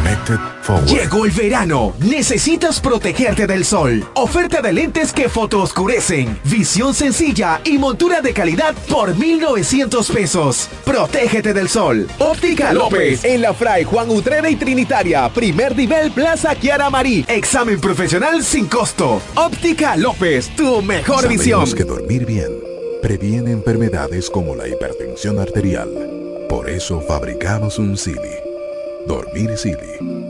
Connected Forward. Llegó el verano. Necesitas protegerte del sol. Oferta de lentes que fotooscurecen. Visión sencilla y montura de calidad por 1,900 pesos. Protégete del sol. Óptica López. En la Fray Juan Utrera y Trinitaria. Primer nivel Plaza Kiara Marí. Examen profesional sin costo. Óptica López. Tu mejor visión. Sabemos que dormir bien previene enfermedades como la hipertensión arterial. Por eso fabricamos un Silly. Dormir Silly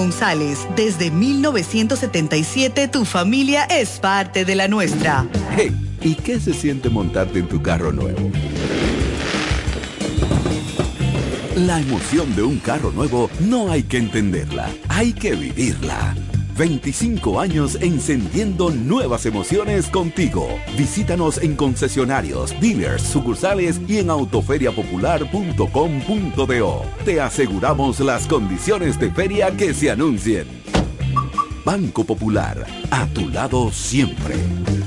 González. Desde 1977 tu familia es parte de la nuestra. Hey, ¿y qué se siente montarte en tu carro nuevo? La emoción de un carro nuevo no hay que entenderla, hay que vivirla. 25 años encendiendo nuevas emociones contigo. Visítanos en concesionarios, dealers, sucursales y en autoferiapopular.com.do. Te aseguramos las condiciones de feria que se anuncien. Banco Popular, a tu lado siempre.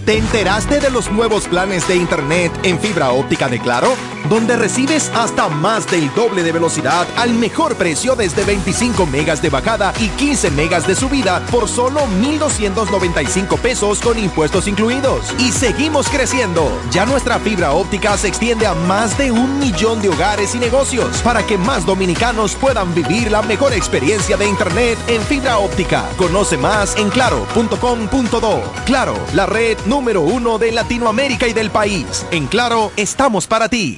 ¿Te enteraste de los nuevos planes de Internet en fibra óptica de Claro? Donde recibes hasta más del doble de velocidad al mejor precio desde 25 megas de bajada y 15 megas de subida por solo 1,295 pesos con impuestos incluidos. Y seguimos creciendo. Ya nuestra fibra óptica se extiende a más de un millón de hogares y negocios para que más dominicanos puedan vivir la mejor experiencia de Internet en fibra óptica. Conoce más en claro.com.do. Claro, la red número uno de Latinoamérica y del país. En Claro, estamos para ti.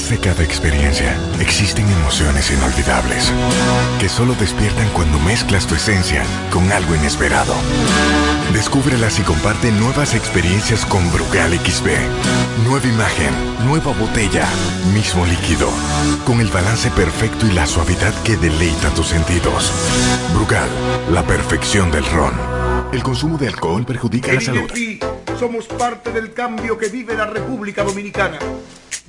Detrás de cada experiencia existen emociones inolvidables que solo despiertan cuando mezclas tu esencia con algo inesperado. Descúbrelas y comparte nuevas experiencias con Brugal XB. Nueva imagen, nueva botella, mismo líquido, con el balance perfecto y la suavidad que deleita tus sentidos. Brugal, la perfección del ron. El consumo de alcohol perjudica la salud. Somos parte del cambio que vive la República Dominicana,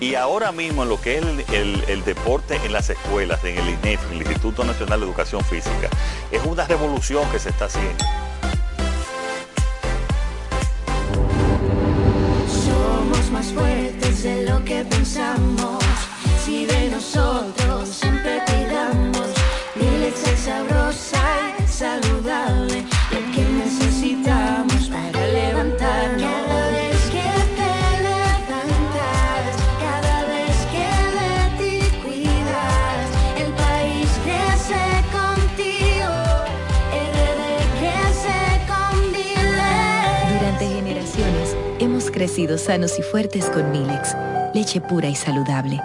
Y ahora mismo en lo que es el, el- el deporte en las escuelas, en el INEF, el Instituto Nacional de Educación Física, es una revolución que se está haciendo. Somos más fuertes de lo que pensamos. Si de nosotros siempre cuidamos, mi crecido sanos y fuertes con Milex, leche pura y saludable.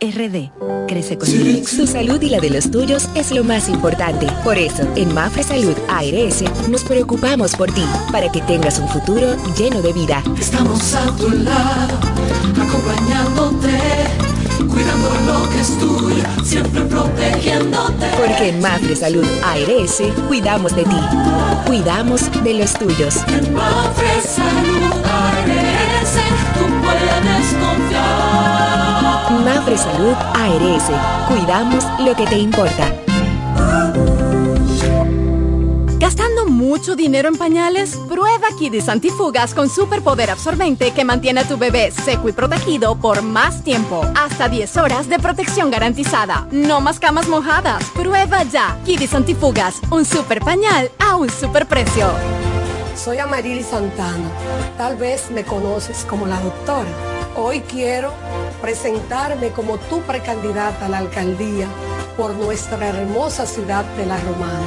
RD, crece con Milex. Tu salud y la de los tuyos es lo más importante. Por eso, en Mafre Salud ARS nos preocupamos por ti, para que tengas un futuro lleno de vida. Estamos a tu lado, acompañándote, cuidando lo que es tuyo, siempre protegiéndote. Porque en Mafre Salud ARS cuidamos de ti, cuidamos de los tuyos. En Mafre Salud ARS, tú puedes confiar. Mafre Salud ARS, cuidamos lo que te importa. ¿Gastando mucho dinero en pañales? Prueba Kidis Antifugas con superpoder absorbente que mantiene a tu bebé seco y protegido por más tiempo. Hasta 10 horas de protección garantizada. No más camas mojadas. Prueba ya. Kidis Antifugas, un super pañal a un super precio. Soy Amarili Santana. Tal vez me conoces como la doctora. Hoy quiero presentarme como tu precandidata a la alcaldía por nuestra hermosa ciudad de La Romana,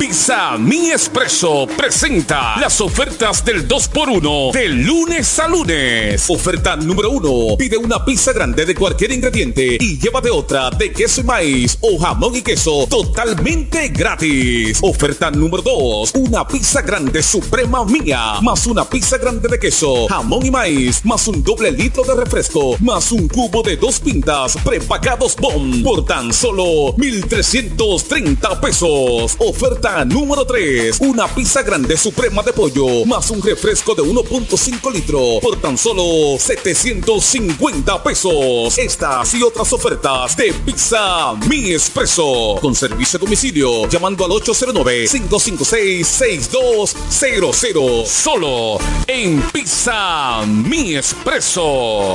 Pizza Mi Expreso presenta las ofertas del 2x1 de lunes a lunes. Oferta número 1. Pide una pizza grande de cualquier ingrediente y llévate otra de queso y maíz o jamón y queso totalmente gratis. Oferta número 2. Una pizza grande suprema mía más una pizza grande de queso, jamón y maíz más un doble litro de refresco más un cubo de dos pintas prepagados BOM por tan solo 1,330 pesos. Oferta número 3. Una pizza grande suprema de pollo más un refresco de 1.5 litros por tan solo 750 pesos. Estas y otras ofertas de Pizza Mi Expreso. Con servicio a domicilio llamando al 809-556-6200. Solo en Pizza Mi Expreso.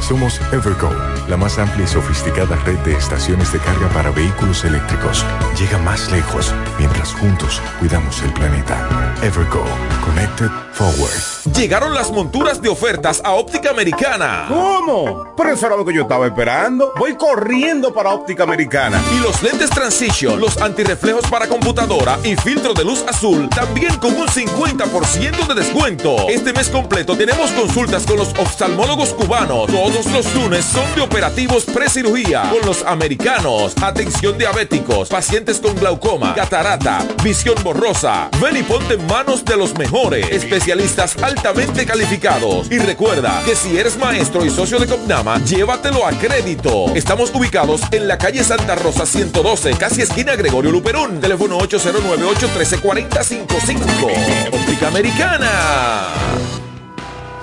Somos Evergo, la más amplia y sofisticada red de estaciones de carga para vehículos eléctricos. Llega más lejos mientras juntos cuidamos el planeta. Evergo, Connected Forward. Llegaron las monturas de ofertas a Óptica Americana. ¿Cómo? Pero eso era lo que yo estaba esperando. Voy corriendo para Óptica Americana. Y los lentes Transition, los antirreflejos para computadora y filtro de luz azul, también con un 50% de descuento. Este mes completo tenemos consultas con los oftalmólogos cubanos. Todos los lunes son de operativos pre-cirugía con los americanos. Atención diabéticos, pacientes con glaucoma, catarata, visión borrosa. Ven y ponte en manos de los mejores especialistas altamente calificados. Y recuerda que si eres maestro y socio de Copnama, llévatelo a crédito. Estamos ubicados en la calle Santa Rosa 112, casi esquina Gregorio Luperón. Teléfono 809-813-4055. Óptica Americana.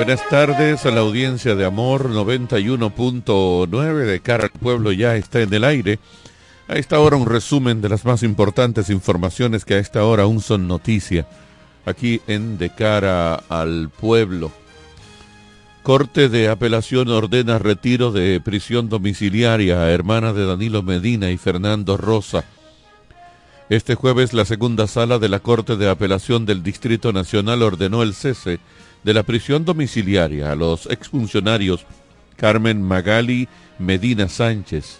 Buenas tardes a la audiencia de Amor 91.9 de cara al pueblo ya está en el aire. A esta hora un resumen de las más importantes informaciones que a esta hora aún son noticia aquí en De cara al pueblo. Corte de apelación ordena retiro de prisión domiciliaria a hermana de Danilo Medina y Fernando Rosa. Este jueves la segunda sala de la Corte de Apelación del Distrito Nacional ordenó el cese de la prisión domiciliaria a los exfuncionarios Carmen Magali Medina Sánchez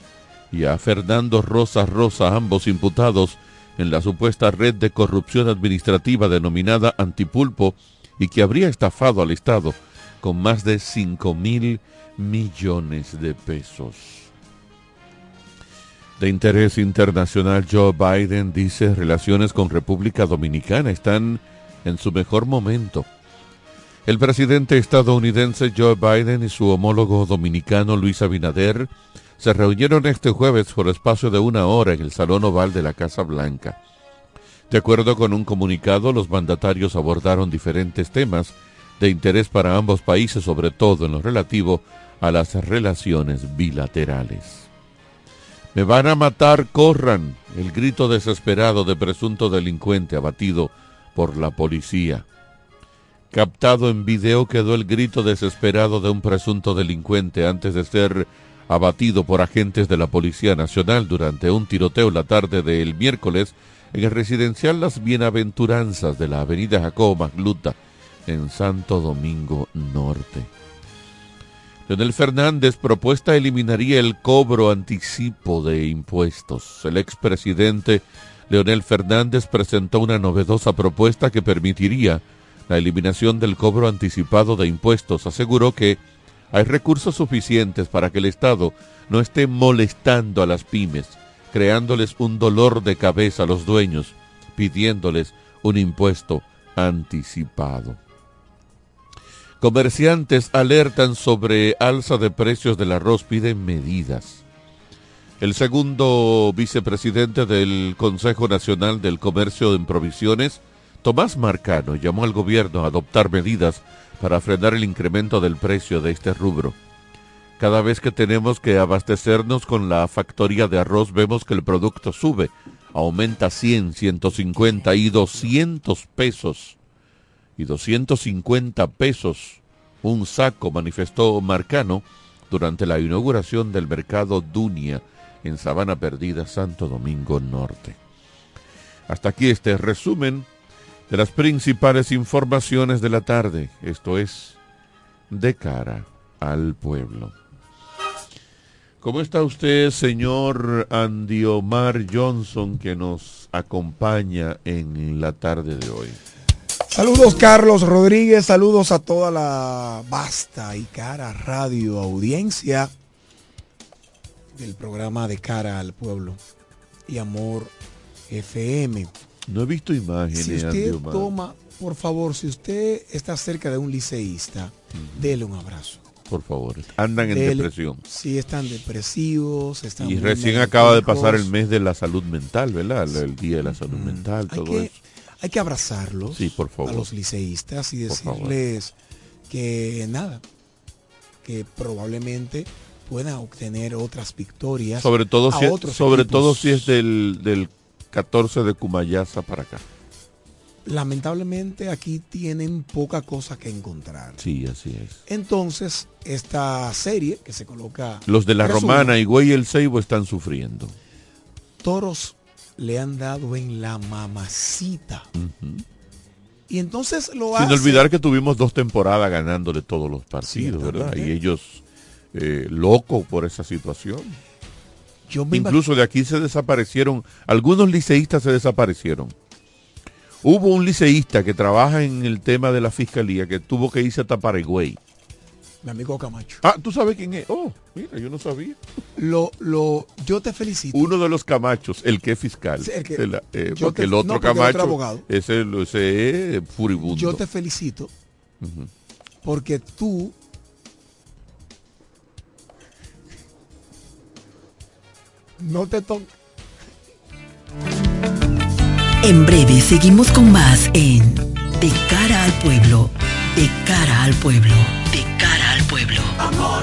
y a Fernando Rosa Rosa, ambos imputados en la supuesta red de corrupción administrativa denominada Antipulpo y que habría estafado al Estado con más de 5 mil millones de pesos. De interés internacional, Joe Biden dice relaciones con República Dominicana están en su mejor momento. El presidente estadounidense Joe Biden y su homólogo dominicano Luis Abinader se reunieron este jueves por espacio de una hora en el Salón Oval de la Casa Blanca. De acuerdo con un comunicado, los mandatarios abordaron diferentes temas de interés para ambos países, sobre todo en lo relativo a las relaciones bilaterales. Me van a matar, corran, el grito desesperado de presunto delincuente abatido por la policía. Captado en video quedó el grito desesperado de un presunto delincuente antes de ser abatido por agentes de la Policía Nacional durante un tiroteo la tarde del miércoles en el residencial Las Bienaventuranzas de la avenida Jacobo Magluta en Santo Domingo Norte. Leonel Fernández propuesta eliminaría el cobro anticipo de impuestos. El expresidente Leonel Fernández presentó una novedosa propuesta que permitiría la eliminación del cobro anticipado de impuestos, aseguró que hay recursos suficientes para que el Estado no esté molestando a las pymes, creándoles un dolor de cabeza a los dueños, pidiéndoles un impuesto anticipado. Comerciantes alertan sobre alza de precios del arroz, piden medidas. El segundo vicepresidente del Consejo Nacional del Comercio en Provisiones, Tomás Marcano llamó al gobierno a adoptar medidas para frenar el incremento del precio de este rubro. Cada vez que tenemos que abastecernos con la factoría de arroz vemos que el producto sube, aumenta 100, 150 y 200 pesos. Y 250 pesos un saco, manifestó Marcano durante la inauguración del mercado Dunia en Sabana Perdida, Santo Domingo Norte. Hasta aquí este resumen de las principales informaciones de la tarde. Esto es de cara al pueblo. ¿Cómo está usted, señor Andy Omar Johnson, que nos acompaña en la tarde de hoy? Saludos Carlos Rodríguez, saludos a toda la vasta y cara radio audiencia del programa de cara al pueblo y amor FM. No he visto imágenes. Si usted toma, por favor, si usted está cerca de un liceísta, dele un abrazo. Por favor, andan en depresión. Sí, están depresivos. Están y recién acaba de pasar el mes de la salud mental, ¿verdad? El, día de la salud mental, todo hay que, eso. Hay que abrazarlos sí, por favor. a los liceístas y decirles que nada, que probablemente puedan obtener otras victorias. Sobre todo, si, sobre todo si es del, del 14 de Cumayasa para acá. Lamentablemente aquí tienen poca cosa que encontrar. Sí, así es. Entonces, esta serie que se coloca... Los de la Romana y Güey el Seibo están sufriendo. Toros le han dado en la mamacita. Y entonces lo Sin olvidar que tuvimos dos temporadas ganándole todos los partidos, ¿verdad? Y ellos eh, locos por esa situación. Incluso de aquí se desaparecieron, algunos liceístas se desaparecieron. Hubo un liceísta que trabaja en el tema de la fiscalía que tuvo que irse a Taparegüey. Mi amigo Camacho. Ah, ¿tú sabes quién es? Oh, mira, yo no sabía. Lo, lo, yo te felicito. Uno de los Camachos, el que es fiscal. el que, eh, porque el otro Camacho abogado. ese, ese es furibundo. Yo te felicito porque tú No te toques. En breve seguimos con más en De cara al pueblo, De cara al pueblo, de cara al pueblo. Amor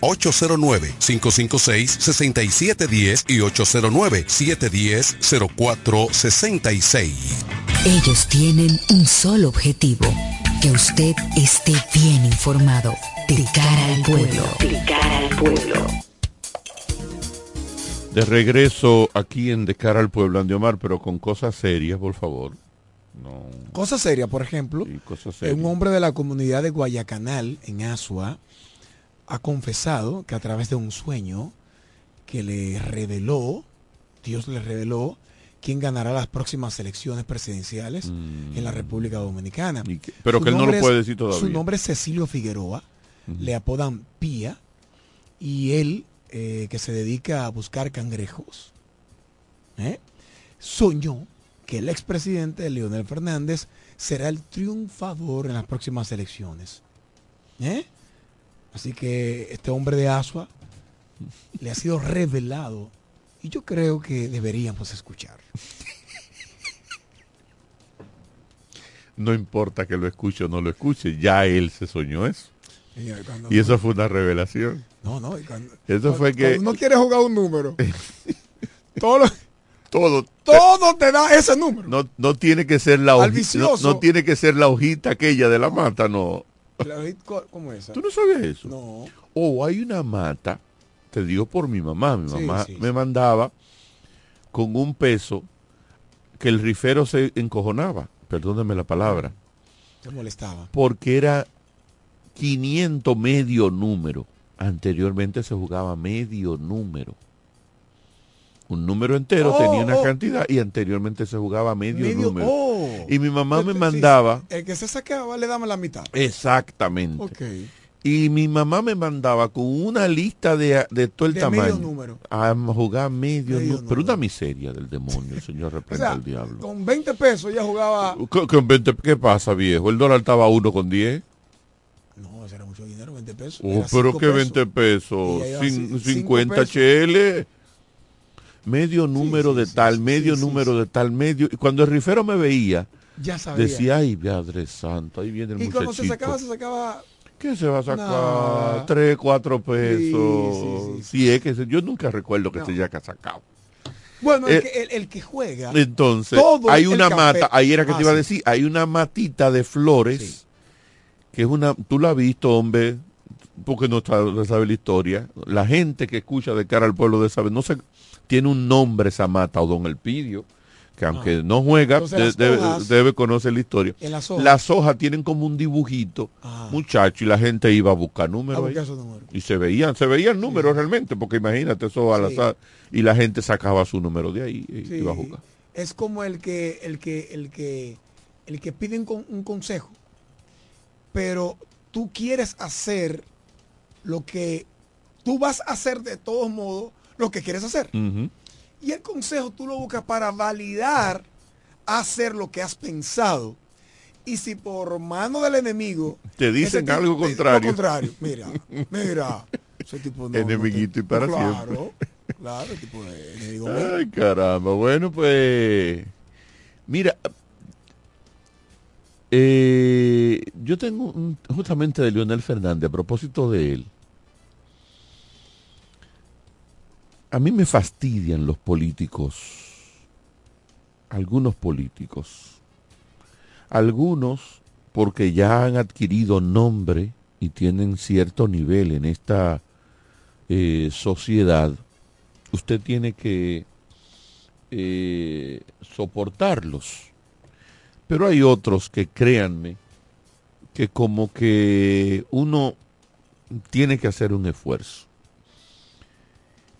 809-556-6710 y 809-710-0466. Ellos tienen un solo objetivo, que usted esté bien informado. De cara al pueblo. De cara al pueblo. De regreso aquí en De cara al pueblo, Andiomar, pero con cosas serias, por favor. No. Cosa seria, por ejemplo, cosas serias. un hombre de la comunidad de Guayacanal, en Asua, ha confesado que a través de un sueño que le reveló, Dios le reveló, quién ganará las próximas elecciones presidenciales en la República Dominicana. Mm. pero Su que él no lo puede decir todavía. Su nombre es Cecilio Figueroa, le apodan Pía, y él, eh, que se dedica a buscar cangrejos, ¿eh? soñó que el expresidente Leonel Fernández será el triunfador en las próximas elecciones. ¿Eh? Así que este hombre de Asua le ha sido revelado y yo creo que deberíamos escuchar. No importa que lo escuche o no lo escuche, ya él se soñó eso. Cuando- Y eso fue una revelación. No, no, y cuando- Eso fue que... Cuando uno quiere jugar un número, todo, lo- todo, todo te da ese número. no, no tiene que ser la hojita, no, no tiene que ser la hojita aquella de la mata, no. La vi- co- ¿Cómo es? ¿Tú no sabías eso? No. O hay una mata, te digo por mi mamá, mi mamá sí, me mandaba con un peso que el rifero se encojonaba, perdóneme la palabra, Te molestaba. porque era 500 medio número. Anteriormente se jugaba medio número. Un número entero Oh, tenía una oh. cantidad y anteriormente se jugaba medio, Medio- número. oh. Y mi mamá me Sí, mandaba, El que se sacaba le damos la mitad. exactamente. Ok. Y mi mamá me mandaba con una lista de, de todo el De tamaño. medio número. A jugar medio, Medio número. Pero una miseria del demonio, el señor O reprenda sea, al diablo. con 20 pesos ella jugaba. ¿Con- con 20 ¿Qué pasa, viejo? El dólar estaba a uno con 10. No, ese era mucho dinero, 20 pesos. Oh, pero que pesos. 20 pesos. Y ella Cin- iba así, 50 cinco HL. Medio número de tal, medio número de tal, medio. Y cuando el rifero me veía, Ya sabía. decía, ay, Padre Santo, ahí viene el Y cuando se muchachito. sacaba, se sacaba. ¿Qué se va a sacar? Nada. Tres, cuatro pesos. Sí, sí, Si es que se- yo nunca recuerdo que No. se haya sacado. Bueno, el, Eh, que, el, el que juega. Entonces, todo hay una mata, ahí era que Ah, te iba a sí. decir, hay una matita de flores, que es una, tú la has visto, hombre, porque no sabe, sabe la historia. La gente que escucha de cara al pueblo de saber, no sé, tiene un nombre esa mata, o don Elpidio, que aunque no juega, Ah. Entonces, de- las debe, conocer la historia. En las hojas. Las hojas tienen como un dibujito, muchacho, y la gente iba a buscar números. buscar. Y se veían, se veían números realmente, porque imagínate eso al Sí. azar, y la gente sacaba su número de ahí y Sí. iba a jugar. Es como el que, el que, el que, el que piden con un consejo, pero tú quieres hacer lo que tú vas a hacer de todos modos lo que quieres hacer. Y el consejo tú lo buscas para validar hacer lo que has pensado. Y si por mano del enemigo Te dicen tipo- algo eh, contrario. Contrario. Mira, mira. Ese tipo no, no te- Enemiguito y para claro, siempre. Claro, tipo de enemigo. Ay, caramba. Bueno, pues. Mira. eh, yo tengo un- justamente de Leonel Fernández, a propósito de él. A mí me fastidian los políticos. Algunos políticos. Algunos porque ya han adquirido nombre y tienen cierto nivel en esta eh, sociedad usted tiene que eh, soportarlos. Pero hay otros que créanme que como que uno tiene que hacer un esfuerzo.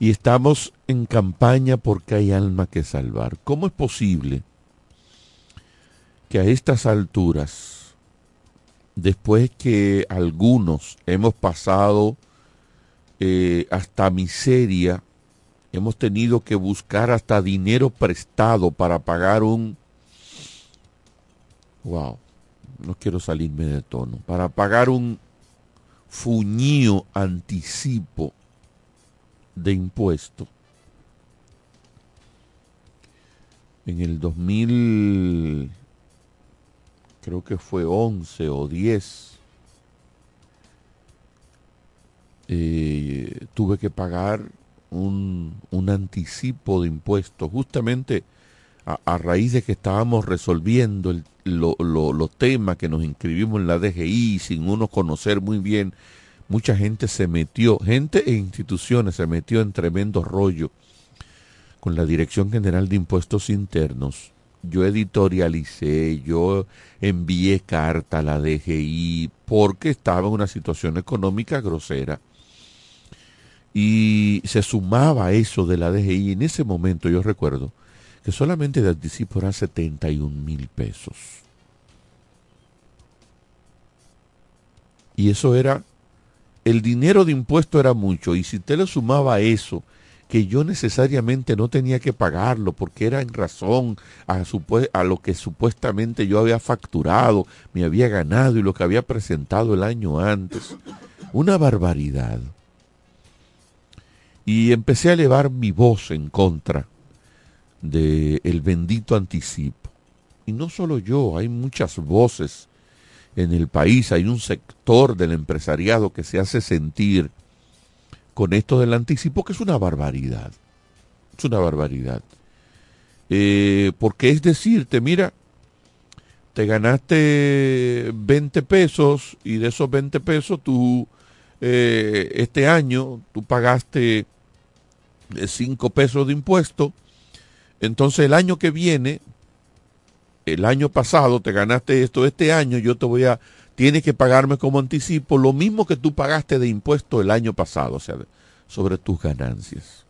Y estamos en campaña porque hay alma que salvar. ¿Cómo es posible que a estas alturas, después que algunos hemos pasado eh, hasta miseria, hemos tenido que buscar hasta dinero prestado para pagar un... Wow, no quiero salirme de tono. Para pagar un fuñío anticipo de impuesto. En el 2000, creo que fue 11 o 10, eh, tuve que pagar un, un anticipo de impuestos, justamente a, raíz de que estábamos resolviendo el- lo- lo- los temas que nos inscribimos en la DGI sin uno conocer muy bien, mucha gente se metió, gente e instituciones se metió en tremendo rollo con la Dirección General de Impuestos Internos. Yo editorialicé, yo envié carta a la DGI porque estaba en una situación económica grosera y se sumaba eso de la DGI. En ese momento yo recuerdo que solamente de anticipo eran 71 mil pesos. Y eso era, el dinero de impuesto era mucho. Y si usted le sumaba eso, que yo necesariamente no tenía que pagarlo porque era en razón a, lo que supuestamente yo había facturado, me había ganado y lo que había presentado el año antes. Una barbaridad y empecé a elevar mi voz en contra del el bendito anticipo. Y no solo yo, hay muchas voces en el país, hay un sector del empresariado que se hace sentir con esto del anticipo, que es una barbaridad. Es una barbaridad. Eh, porque es decirte, mira, te ganaste 20 pesos y de esos 20 pesos tú eh, este año tú pagaste 5 pesos de impuesto, entonces el año que viene, el año pasado te ganaste esto, este año yo te voy a, tienes que pagarme como anticipo lo mismo que tú pagaste de impuesto el año pasado, o sea, sobre tus ganancias.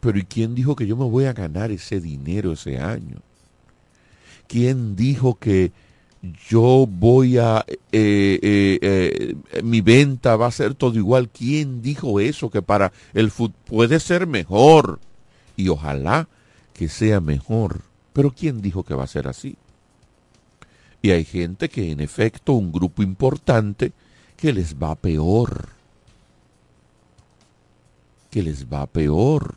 Pero ¿y quién dijo que yo me voy a ganar ese dinero ese año? ¿Quién dijo que yo voy a, eh, eh, eh, mi venta va a ser todo igual? ¿Quién dijo eso? Que para el fútbol puede ser mejor. Y ojalá que sea mejor. Pero ¿quién dijo que va a ser así? Y hay gente que en efecto, un grupo importante, que les va peor. Que les va peor.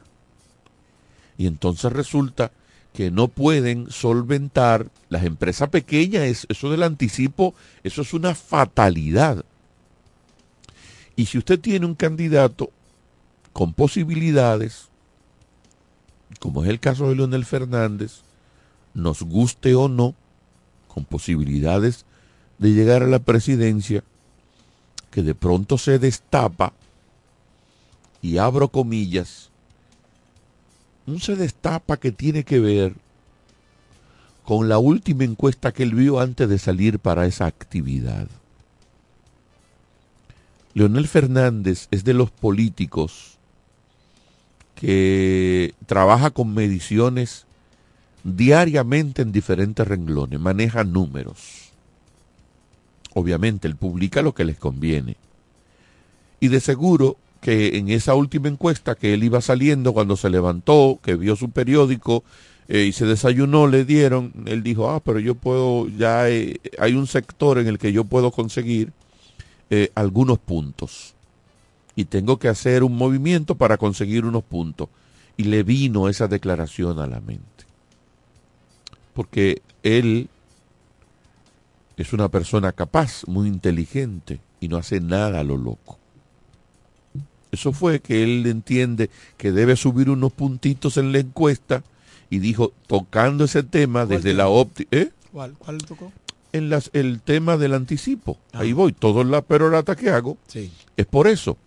Y entonces resulta que no pueden solventar las empresas pequeñas, eso del anticipo, eso es una fatalidad. Y si usted tiene un candidato con posibilidades, como es el caso de Leonel Fernández, nos guste o no, con posibilidades de llegar a la presidencia, que de pronto se destapa, y abro comillas, un se destapa que tiene que ver con la última encuesta que él vio antes de salir para esa actividad. Leonel Fernández es de los políticos que trabaja con mediciones diariamente en diferentes renglones, maneja números. Obviamente, él publica lo que les conviene. Y de seguro que en esa última encuesta que él iba saliendo cuando se levantó, que vio su periódico eh, y se desayunó, le dieron, él dijo, ah, pero yo puedo, ya hay, hay un sector en el que yo puedo conseguir eh, algunos puntos. Y tengo que hacer un movimiento para conseguir unos puntos. Y le vino esa declaración a la mente. Porque él es una persona capaz, muy inteligente, y no hace nada a lo loco. Eso fue que él entiende que debe subir unos puntitos en la encuesta y dijo, tocando ese tema desde la óptica... ¿eh? ¿Cuál? ¿Cuál tocó? En las, el tema del anticipo. Ahí voy, todo la perorata que hago Sí. es por eso.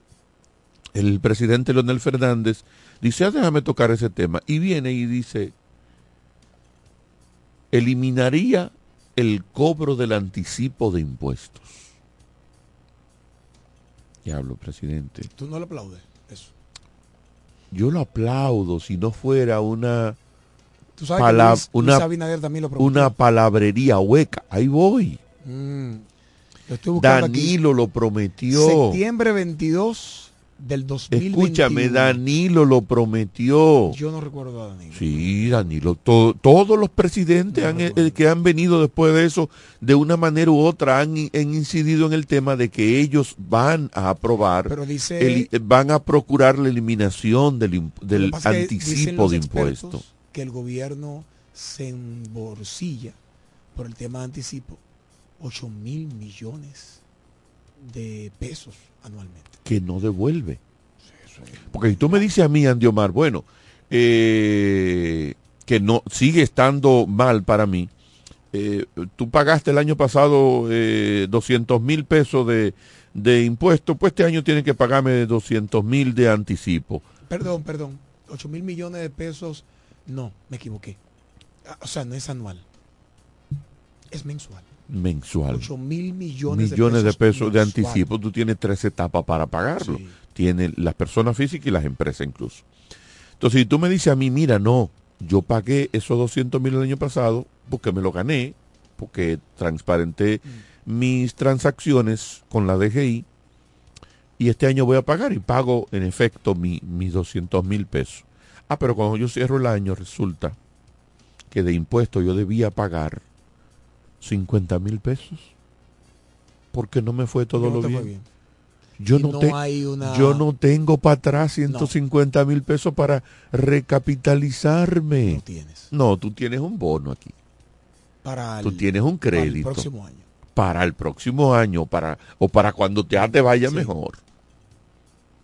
El presidente Leonel Fernández dice, ah, déjame tocar ese tema. Y viene y dice, eliminaría el cobro del anticipo de impuestos. Diablo, presidente. Tú no le aplaudes eso. Yo lo aplaudo si no fuera una Tú sabes pala- que Luis, una, Luis también lo una palabrería hueca. Ahí voy. Mm. Lo aquí. Danilo lo prometió. Septiembre 22 del 2021. Escúchame, Danilo lo prometió. Yo no recuerdo a Danilo. Sí, Danilo, to- todos los presidentes han- eh, que han venido después de eso, de una manera u otra, han, incidido en el tema de que ellos van a aprobar, Pero dice- el- eh, van a procurar la eliminación del, anticipo de impuestos. Que el gobierno se embolsilla por el tema de anticipo 8 mil millones de pesos anualmente. Que no devuelve. Porque si tú me dices a mí, Andy Omar, bueno, eh, que no sigue estando mal para mí, eh, tú pagaste el año pasado eh, 200 mil pesos de, de impuestos, pues este año tienes que pagarme 200 mil de anticipo. Perdón, perdón. 8 mil millones de pesos. No, me equivoqué. Ah, O sea, no es anual. Es mensual. Mensual. 8 mil millones, millones de pesos de anticipo, tú tienes tres etapas para pagarlo. Tiene las personas físicas y las empresas incluso. Entonces, si tú me dices a mí, mira, no, yo pagué esos 200 mil el año pasado porque me lo gané, porque transparenté mis transacciones con la DGI y este año voy a pagar y pago en efecto mi- mis 200 mil pesos. Ah, pero cuando yo cierro el año resulta que de impuestos yo debía pagar 50 mil pesos porque no me fue todo no lo bien. Yo no, no te- hay una- yo no tengo para atrás 150 mil pesos para recapitalizarme. No tienes. No, tú tienes un bono aquí. Para Tú tienes un para el crédito. próximo año. Para el próximo año para, o para cuando te, te vaya mejor.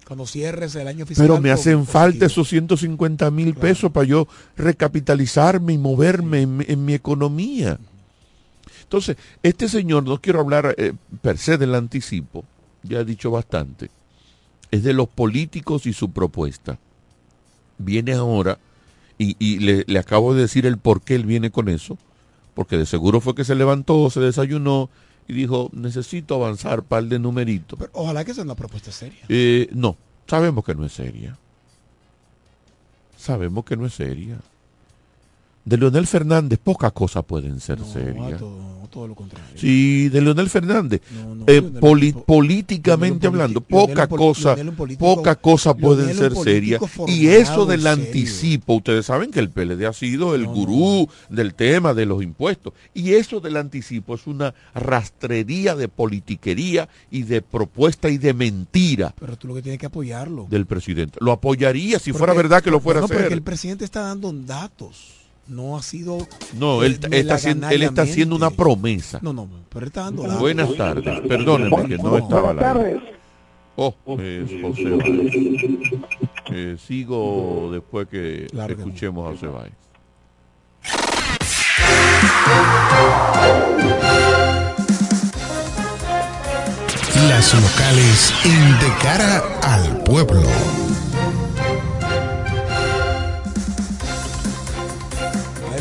Cuando cierres el año fiscal. Pero me hacen falta esos 150 mil pesos para yo recapitalizarme y moverme en mi economía. Entonces, este señor, no quiero hablar eh, per se del anticipo, ya he dicho bastante, es de los políticos y su propuesta. Viene ahora, y, y le, le acabo de decir el por qué él viene con eso, porque de seguro fue que se levantó, se desayunó y dijo, necesito avanzar par de numeritos. Pero ojalá que sea una propuesta seria. Eh, no, sabemos que no es seria. sabemos que no es seria. De Leonel Fernández, pocas cosas pueden ser serias. todo, todo lo contrario. Sí, de Leonel Fernández. No, no, Eh, Leonel poli- políticamente hablando, politi- Leonel poca cosa, pueden ser serias. Y eso del anticipo, ustedes saben que el PLD ha sido el gurú del tema de los impuestos. Y eso del anticipo es una rastrería de politiquería y de propuesta y de mentira Pero tú lo que tienes que apoyarlo. del presidente. Lo apoyaría si fuera verdad que lo fuera no, a hacer. porque el presidente está dando datos. No ha sido. No, eh, él, él está haciendo, él está haciendo una promesa. No, no, pero él está dando datos. Buenas tardes. Perdónenme que no estaba Buenas aire. Oh, es José Báez. Eh, sigo después que escuchemos a José Báez. Las locales en De Cara al Pueblo.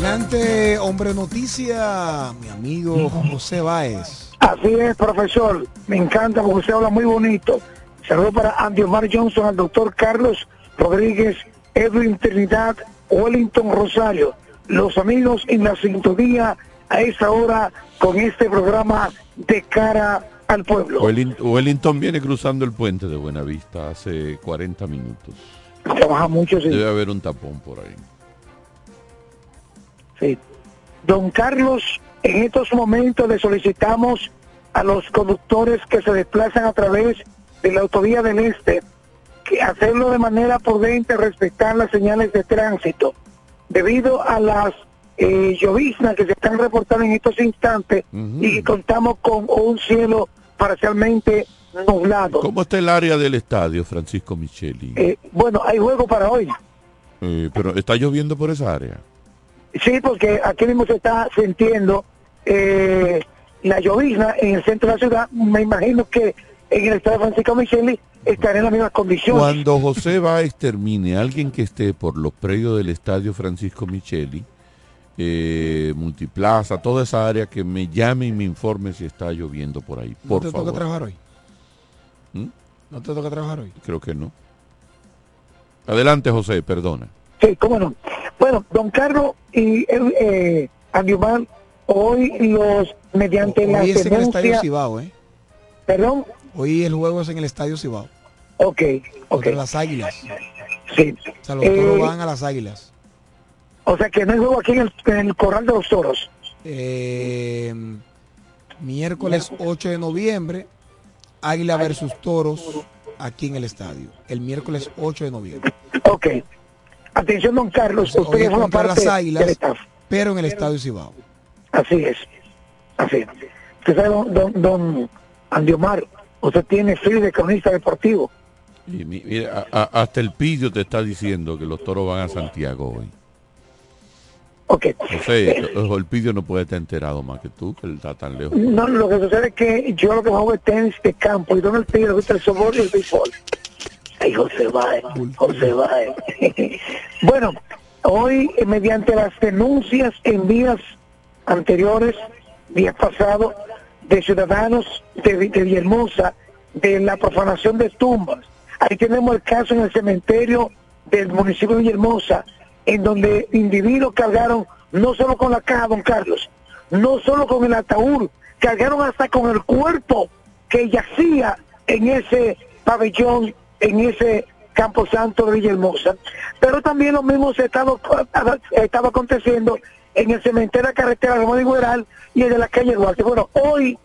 Adelante, hombre noticia, mi amigo José Báez. Así es, profesor. Me encanta porque usted habla muy bonito. Saludos para Andy Omar Johnson, al doctor Carlos Rodríguez, Edwin Trinidad, Wellington Rosario. Los amigos en la sintonía a esta hora con este programa de cara al pueblo. Wellin- Wellington viene cruzando el puente de Buenavista hace 40 minutos. Trabaja mucho, sí. Debe haber un tapón por ahí. Sí. Don Carlos, en estos momentos le solicitamos a los conductores que se desplazan a través de la autovía del Este que hacerlo de manera prudente, respetar las señales de tránsito. Debido a las eh, lloviznas que se están reportando en estos instantes y que contamos con un cielo parcialmente nublado. ¿Cómo está el área del estadio, Francisco Micheli? Eh, bueno, hay juego para hoy. Eh, pero está lloviendo por esa área. Sí, porque aquí mismo se está sintiendo eh, la llovizna en el centro de la ciudad. Me imagino que en el estado de Francisco Micheli estará en las mismas condiciones. Cuando José Báez termine, alguien que esté por los predios del estadio Francisco Micheli, eh, Multiplaza, toda esa área, que me llame y me informe si está lloviendo por ahí, ¿No por te favor. toca trabajar hoy? ¿Mm? ¿No te toca trabajar hoy? Creo que no. Adelante, José, perdona. Sí, cómo no. Bueno, don Carlos y el, eh, Andiumán, hoy los, mediante Hoy es en el Estadio. Cibao, ¿eh? Perdón. Hoy el juego es en el Estadio Cibao. Ok, ok. Contra las Águilas. Sí. O sea, los toros Eh, van a las Águilas. O sea que no hay juego aquí en el, en el Corral de los Toros. Eh, miércoles 8 de noviembre, Águila versus Toros aquí en el estadio. El miércoles 8 de noviembre. Ok. Atención, don Carlos, usted es forma parte las Águilas, del staff. pero en el estadio Cibao. Así es. Así es. Usted sabe, don, don, don Andiomar, usted tiene feed de cronista deportivo. Y mira, a- a- hasta el Pidio te está diciendo que los toros van a Santiago hoy. Ok. José, el Pidio no puede estar enterado más que tú, que él está tan lejos. No, lo que sucede es que yo lo que juego es tenis de campo y Donald Pide le gusta el softball y el béisbol. Ay, José Baez, José Baez. bueno, hoy eh, mediante las denuncias en días anteriores, días pasados, de ciudadanos de, de Villahermosa, de la profanación de tumbas. Ahí tenemos el caso en el cementerio del municipio de Villahermosa, en donde individuos cargaron no solo con la caja, don Carlos, no solo con el ataúd, cargaron hasta con el cuerpo que yacía en ese pabellón, en ese Campo Santo de Villahermosa. Pero también lo mismo se estaba, estaba aconteciendo en el cementerio de la carretera Román y Gueral y el de la calle Duarte. Bueno, hoy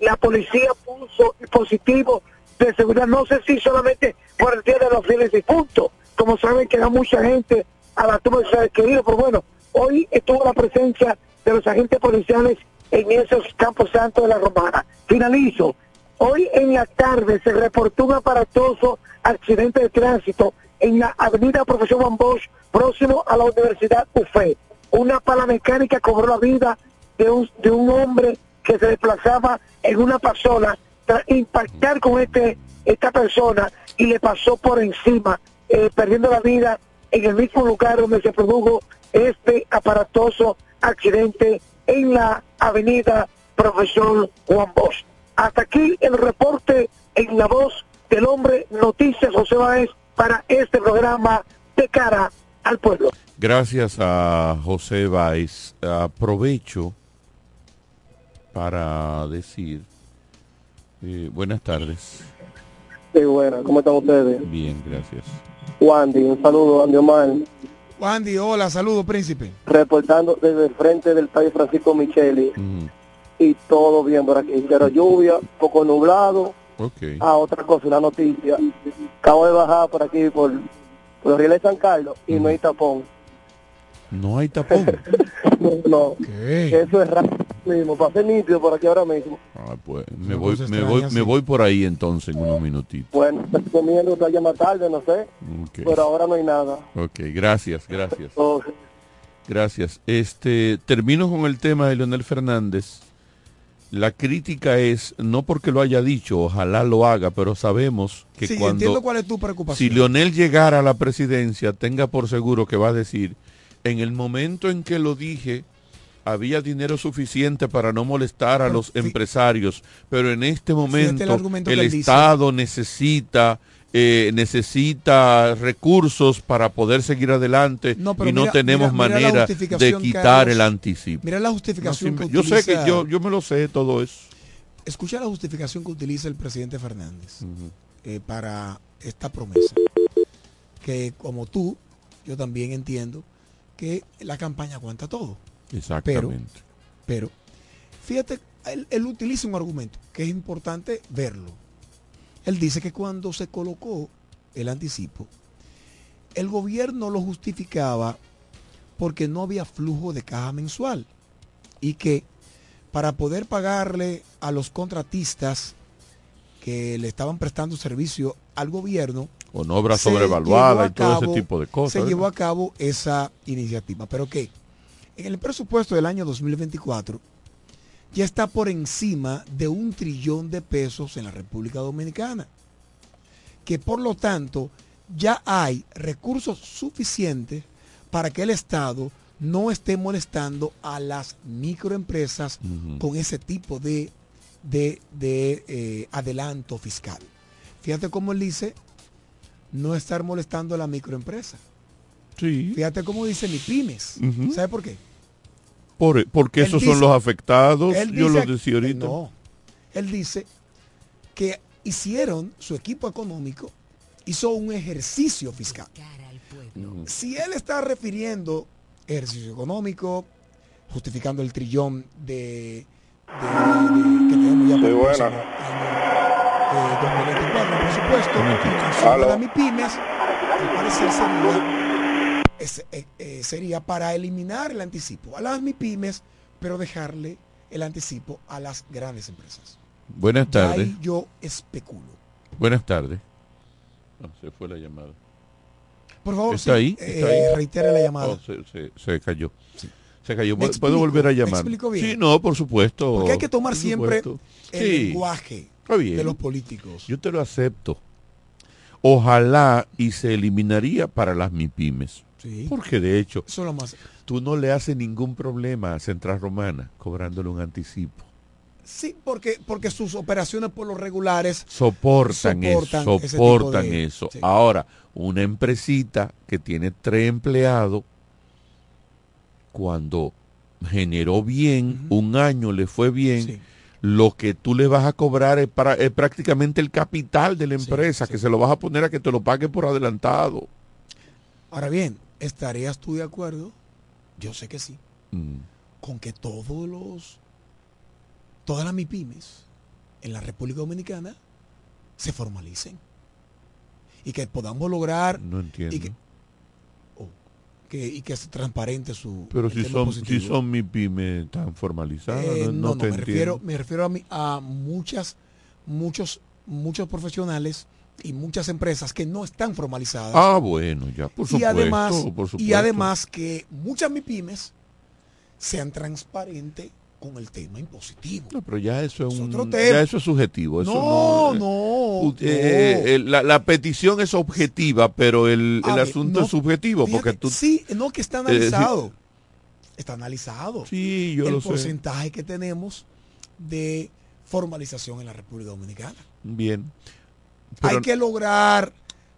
la policía puso dispositivos de seguridad, no sé si solamente por el día de los fieles difuntos, como saben que da mucha gente a la tumba de sus queridos, pero bueno, hoy estuvo la presencia de los agentes policiales en esos campos santos de la Romana. Finalizo. Hoy en la tarde se reportó un aparatoso accidente de tránsito en la avenida Profesor Juan Bosch, próximo a la Universidad UFE. Una pala mecánica cobró la vida de un, de un hombre que se desplazaba en una pasola tras impactar con este esta persona y le pasó por encima, eh, perdiendo la vida en el mismo lugar donde se produjo este aparatoso accidente en la avenida Profesor Juan Bosch. Hasta aquí el reporte en la voz del hombre Noticias José Báez para este programa de cara al pueblo. Gracias a José Báez. Aprovecho para decir eh, buenas tardes. Sí, buenas, ¿cómo están ustedes? Bien, gracias. Wandy, un saludo, Andy Omar, Wandy, hola, saludo, príncipe. reportando desde el frente del estadio Francisco Micheli. Y todo bien por aquí, pero lluvia, poco nublado. Ok. Ah, otra cosa, una noticia. Acabo de bajar por aquí, por, por los rieles de San Carlos, y no hay tapón. No hay tapón. no, no. eso es raro mismo, para ser nítido por aquí ahora mismo. Ah, pues me voy, me voy, me voy por ahí entonces en unos minutitos. Bueno, recomiendo que haya más tarde, no sé, Ok. pero ahora no hay nada. Ok, gracias, gracias. Oh, Gracias. Este, termino con el tema de Leonel Fernández. La crítica es, no porque lo haya dicho, ojalá lo haga, pero sabemos que Sí, cuando... entiendo cuál es tu preocupación. Si Leonel llegara a la presidencia, tenga por seguro que va a decir, en el momento en que lo dije, había dinero suficiente para no molestar a Pero los empresarios, pero en este momento el dice. Estado necesita eh, necesita recursos para poder seguir adelante No, pero y no mira- tenemos mira- mira la manera de quitar Carlos. el anticipo. Mira la justificación No, que yo sé que utiliza- yo, yo me lo sé todo eso. Escucha la justificación que utiliza el presidente Fernández eh, para esta promesa. Que como tú, yo también entiendo que la campaña aguanta todo. Exactamente. Pero, fíjate, él, él utiliza un argumento que es importante verlo. Él dice que cuando se colocó el anticipo, el gobierno lo justificaba porque no había flujo de caja mensual y que para poder pagarle a los contratistas que le estaban prestando servicio al gobierno, Con obra se sobrevaluada llevó y todo ese tipo de cosas. Se ¿verdad? llevó a cabo esa iniciativa. ¿Pero qué? En el presupuesto del año 2024 ya está por encima de un trillón de pesos en la República Dominicana. Que por lo tanto ya hay recursos suficientes para que el Estado no esté molestando a las microempresas con ese tipo de, de, de, eh, adelanto fiscal. Fíjate cómo él dice no estar molestando a la microempresa. Sí. Fíjate cómo dice mi pymes. ¿Sabe por qué? Por- porque Él esos dice- son los afectados, él yo dice- lo decía ahorita. No. Él dice que hicieron su equipo económico, hizo un ejercicio fiscal. Si él está refiriendo ejercicio económico, justificando el trillón de, de- de- que tenemos ya para el próximo año, eh, 2024 por supuesto, y Aló. para mi pymes, al parecer sería, es- eh, eh, sería para eliminar el anticipo a las MIPIMES, pero dejarle el anticipo a las grandes empresas. Buenas tardes. ahí yo especulo. Buenas tardes. No, se fue la llamada. Por favor, ¿Está sí, ahí? eh, ¿Está ahí? reitere la llamada. Oh, se, se- se cayó. Se cayó. ¿Me ¿Puedo- volver a ¿Me llamar? explico bien? Sí, no, por supuesto. Porque hay que tomar por siempre supuesto. el Sí, lenguaje de los políticos. Yo te lo acepto. Ojalá y se eliminaría para las MIPIMES. Sí. Porque de hecho, Eso es lo más. tú no le haces ningún problema a Central Romana cobrándole un anticipo. Sí, porque, porque sus operaciones por los regulares Soportan, Soportan eso, soportan de- eso. sí. Ahora, una empresita que tiene tres empleados, cuando generó bien, un año le fue bien, lo que tú le vas a cobrar es, para, es prácticamente el capital de la empresa, que se lo vas a poner a que te lo pague por adelantado. Ahora bien, ¿estarías tú de acuerdo? Yo sé que sí. Mm. Con que todos los, todas las MIPIMES en la República Dominicana se formalicen. Y que podamos lograr No entiendo. y que, oh, que, y que se transparente su Pero si son, si son MIPIMES tan formalizadas, Eh, no, no, no no, te me refiero, me refiero a, mi- a muchas, muchos, muchos profesionales y muchas empresas que no están formalizadas. Ah, bueno, ya, por y supuesto, además, por y además que muchas MIPIMES sean transparentes con el tema impositivo. No, pero ya eso es, un, otro tema. ya eso es subjetivo. Eso No, no, no, eh, eh, eh, la, la petición es objetiva, pero el, el ver, asunto es subjetivo, fíjate, porque tú... Sí, no, que está Eh, analizado. Está analizado. Sí, yo el lo sé. porcentaje que tenemos de formalización en la República Dominicana. Bien. Hay que lograr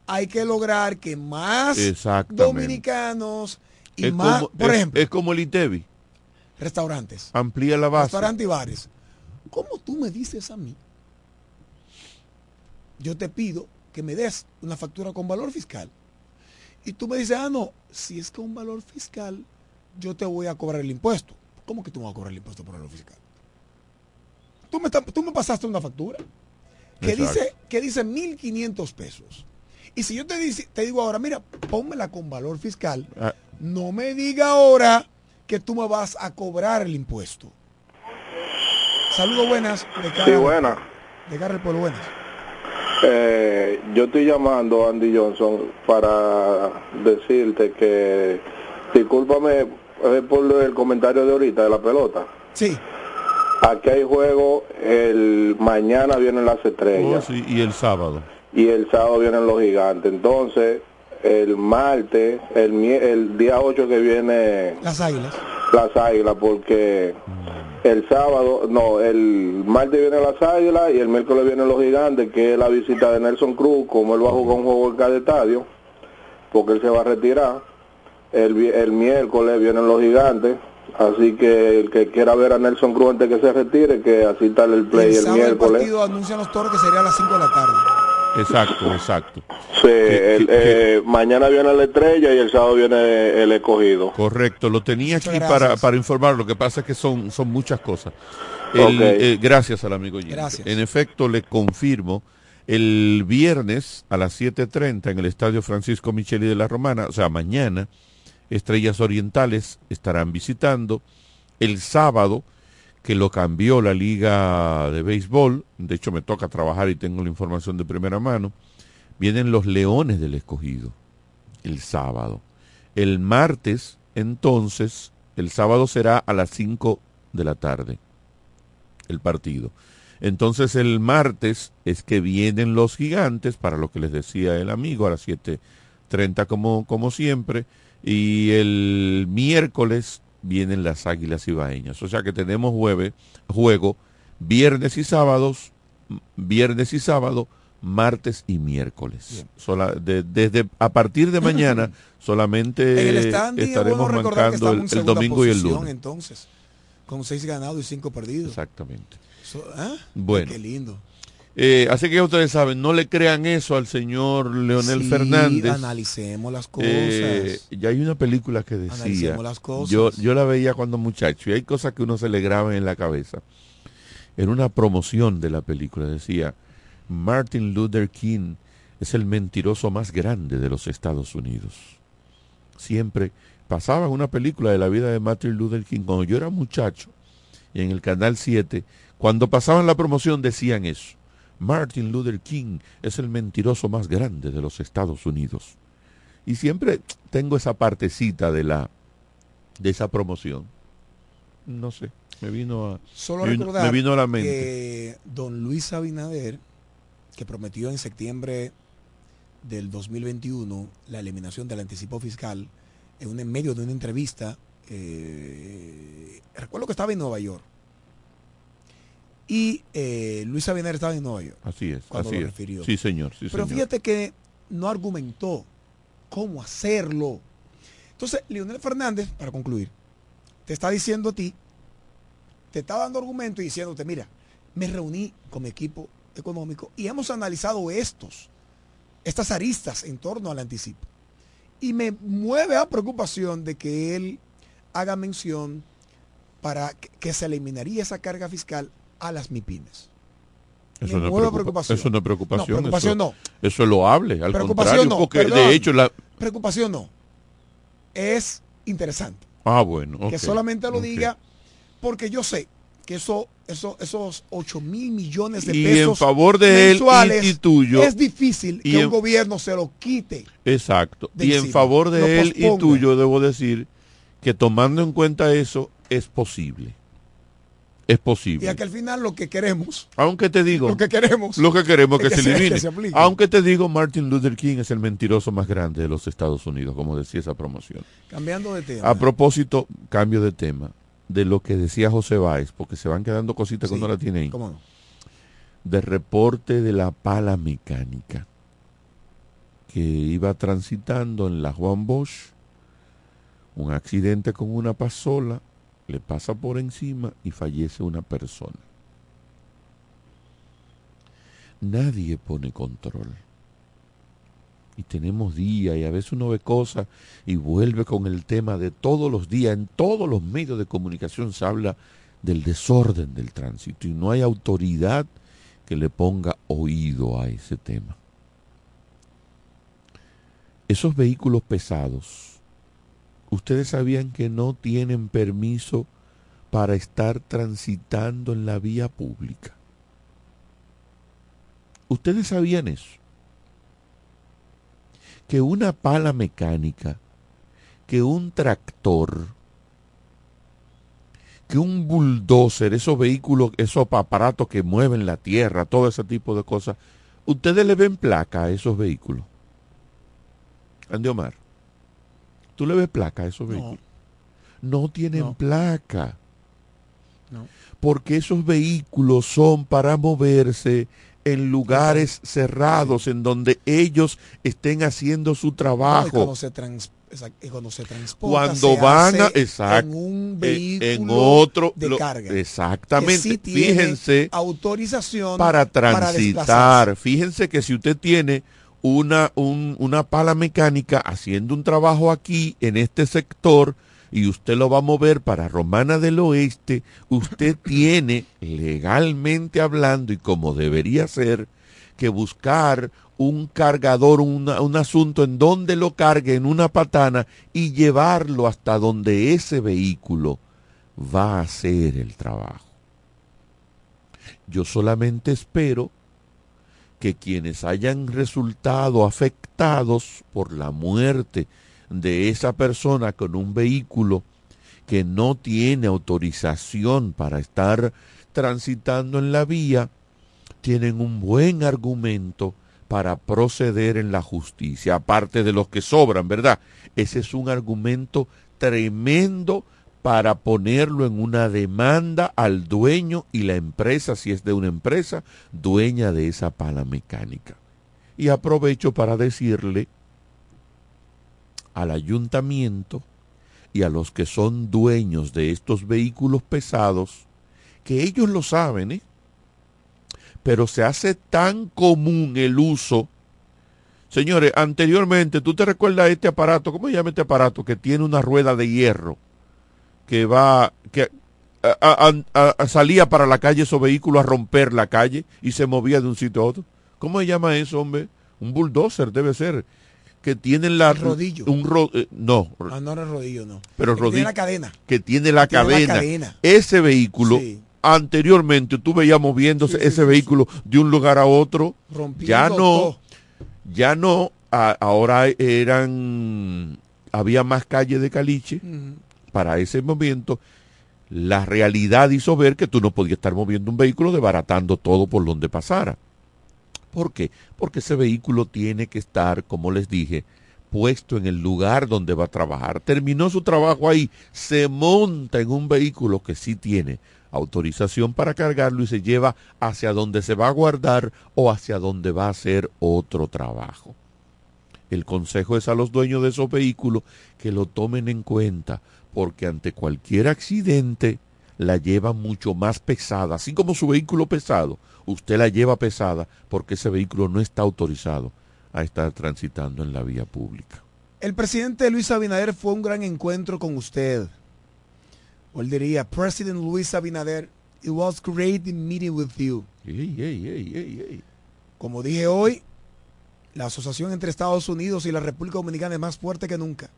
hay que lograr que más dominicanos y Es más, como- por es- ejemplo, es como el ITEVI. restaurantes, Amplía la base. restaurantes y bares. ¿Cómo tú me dices a mí? Yo te pido que me des una factura con valor fiscal. Y tú me dices, ah, no, si es con valor fiscal, yo te voy a cobrar el impuesto. ¿Cómo que tú me vas a cobrar el impuesto por valor fiscal? Tú me, tú me pasaste una factura que Exacto. dice, que dice 1.500 pesos. Y si yo te, dice, te digo ahora, mira, pónmela con valor fiscal, Ah, no me diga ahora que tú me vas a cobrar el impuesto. Saludos buenas. De cara, Sí, buena. De cara pueblo buenas. Eh, yo estoy llamando Andy Johnson para decirte que, discúlpame eh, por el comentario de ahorita de la pelota. Sí. Aquí hay juego, el mañana vienen las oh, estrellas sí, y el sábado. y el sábado vienen los gigantes. Entonces, el martes, el, el día 8 que viene Las águilas. las águilas, porque el sábado, no, el martes vienen las águilas y el miércoles vienen los gigantes, que es la visita de Nelson Cruz, como él va a jugar un juego en cada estadio, porque él se va a retirar. El, el miércoles vienen los gigantes, así que el que quiera ver a Nelson Cruz antes que se retire, que así tal el play el el, sábado el miércoles. partido anuncian los toros que sería a las 5 de la tarde. Exacto, exacto. Sí, el- eh, mañana viene la estrella y el sábado viene el escogido. Correcto, lo tenía aquí Muchas para, gracias. para informar, lo que pasa es que son, son muchas cosas. El, Ok. eh, gracias al amigo Jimmy. Gracias. En efecto, le confirmo, el viernes a las 7.30 en el Estadio Francisco Micheli de la Romana, o sea, mañana, Estrellas Orientales estarán visitando. El sábado, que lo cambió la Liga de Béisbol, de hecho me toca trabajar y tengo la información de primera mano, vienen los Leones del Escogido el sábado. El martes, entonces, el sábado será a las 5 de la tarde el partido. Entonces el martes es que vienen los gigantes, para lo que les decía el amigo, a las 7.30 como, como siempre, y el miércoles vienen las águilas ibaeñas. O sea que tenemos jueves, juego viernes y sábados, viernes y sábado, martes y miércoles. Sola- de- desde a partir de mañana solamente estaremos mancando el, domingo y el lunes. entonces, con 6 ganados y 5 perdidos. Exactamente. So- ¿ah? Bueno. Qué lindo. Eh, así que ya ustedes saben, no le crean eso al señor Leonel Sí, Fernández. analicemos las cosas. Eh, ya hay una película que decía, Analicemos las cosas. Yo, yo la veía cuando muchacho y hay cosas que uno se le graban en la cabeza. En una promoción de la película decía, Martin Luther King es el mentiroso más grande de los Estados Unidos. Siempre pasaban una película de la vida de Martin Luther King cuando yo era muchacho y en el Canal 7, cuando pasaban la promoción decían eso. Martin Luther King es el mentiroso más grande de los Estados Unidos. Y siempre tengo esa partecita de la de esa promoción. No sé, me vino a Solo me vino, recordar me vino a la mente. que don Luis Abinader, que prometió en septiembre del 2021 la eliminación del anticipo fiscal, en, un, en medio de una entrevista, eh, recuerdo que estaba en Nueva York. Y eh, Luis Abinader estaba en Nueva York. Así es, cuando así lo es. refirió. Sí, señor, sí, Pero señor. fíjate que no argumentó cómo hacerlo. Entonces, Leonel Fernández, para concluir, te está diciendo a ti, te está dando argumento y diciéndote, mira, me reuní con mi equipo económico y hemos analizado estos, estas aristas en torno al anticipo. Y me mueve a preocupación de que él haga mención para que- que se eliminaría esa carga fiscal a las MIPINES. Eso no, es preocupación. eso no es preocupación. No, preocupación eso, no. Eso es loable, al contrario, no, porque perdón. de hecho la... Preocupación no. Es interesante. Ah, bueno. que solamente lo diga porque yo sé que eso, eso, esos 8 mil millones de Y pesos en favor de él y- y tuyo, es difícil y que en- un gobierno se lo quite. Exacto. y en favor de él y tuyo, debo decir que tomando en cuenta eso, es posible. Es posible. Y aquí al final lo que queremos, Aunque te digo, lo que queremos, lo que queremos es que, se que se- elimine. que se. Aunque te digo, Martin Luther King es el mentiroso más grande de los Estados Unidos, como decía esa promoción. cambiando de tema. A propósito, cambio de tema, de lo que decía José Báez, porque se van quedando cositas que uno la tiene ahí. ¿Cómo no? De reporte de la pala mecánica. que iba transitando en la Juan Bosch, un accidente con una pasola, le pasa por encima y fallece una persona. Nadie pone control. Y tenemos días y a veces uno ve cosas y vuelve con el tema de todos los días. En todos los medios de comunicación se habla del desorden del tránsito y no hay autoridad que le ponga oído a ese tema. Esos vehículos pesados, ustedes sabían que no tienen permiso para estar transitando en la vía pública. Ustedes sabían eso. Que una pala mecánica, que un tractor, que un bulldozer, esos vehículos, esos aparatos que mueven la tierra, todo ese tipo de cosas, ustedes le ven placa a esos vehículos. Andy Omar, ¿tú le ves placa a esos vehículos? No tienen No. placa. No. Porque esos vehículos son para moverse en lugares cerrados, en donde ellos estén haciendo su trabajo. cuando se trans- exact- cuando se transporta Cuando se van a, hace exacto, en un vehículo en otro, de lo- carga. exactamente. sí Fíjense autorización para transitar. Fíjense que si usted tiene una, un- una pala mecánica haciendo un trabajo aquí en este sector y usted lo va a mover para Romana del Oeste, usted tiene legalmente hablando y como debería ser que buscar un cargador, una- un asunto en donde lo cargue en una patana y llevarlo hasta donde ese vehículo va a hacer el trabajo. Yo solamente espero que quienes hayan resultado afectados por la muerte de esa persona con un vehículo que no tiene autorización para estar transitando en la vía, tienen un buen argumento para proceder en la justicia, aparte de los que sobran, ¿verdad? Ese es un argumento tremendo para ponerlo en una demanda al dueño y la empresa, si es de una empresa, dueña de esa pala mecánica. Y aprovecho para decirle al ayuntamiento y a los que son dueños de estos vehículos pesados, que ellos lo saben, ¿eh? pero se hace tan común el uso. Señores, anteriormente, ¿tú te recuerdas este aparato? ¿Cómo se llama este aparato? Que tiene una rueda de hierro que va, que a- a- a- a- salía para la calle esos vehículos a romper la calle y se movía de un sitio a otro. ¿Cómo se llama eso, hombre? Un bulldozer debe ser. Que tiene la... Rodillo. Un ro- eh, no, Ah, no era rodillo, no. pero El rodillo. tiene la cadena. Que tiene la, Tiene la cadena. Ese vehículo, anteriormente tú veías moviéndose ese vehículo de un lugar a otro. Rompiendo ya no, todo. ya no. ahora eran, había más calles de caliche. Para ese momento. La realidad hizo ver que tú no podías estar moviendo un vehículo desbaratando todo por donde pasara. ¿Por qué? Porque ese vehículo tiene que estar, como les dije, puesto en el lugar donde va a trabajar. Terminó su trabajo ahí, se monta en un vehículo que sí tiene autorización para cargarlo y se lleva hacia donde se va a guardar o hacia donde va a hacer otro trabajo. El consejo es a los dueños de esos vehículos que lo tomen en cuenta, porque ante cualquier accidente la lleva mucho más pesada, así como su vehículo pesado, usted la lleva pesada porque ese vehículo no está autorizado a estar transitando en la vía pública. El presidente Luis Abinader fue un gran encuentro con usted. O él diría, President Luis Abinader, it was great meeting with you. Como dije hoy, la asociación entre Estados Unidos y la República Dominicana es más fuerte que nunca.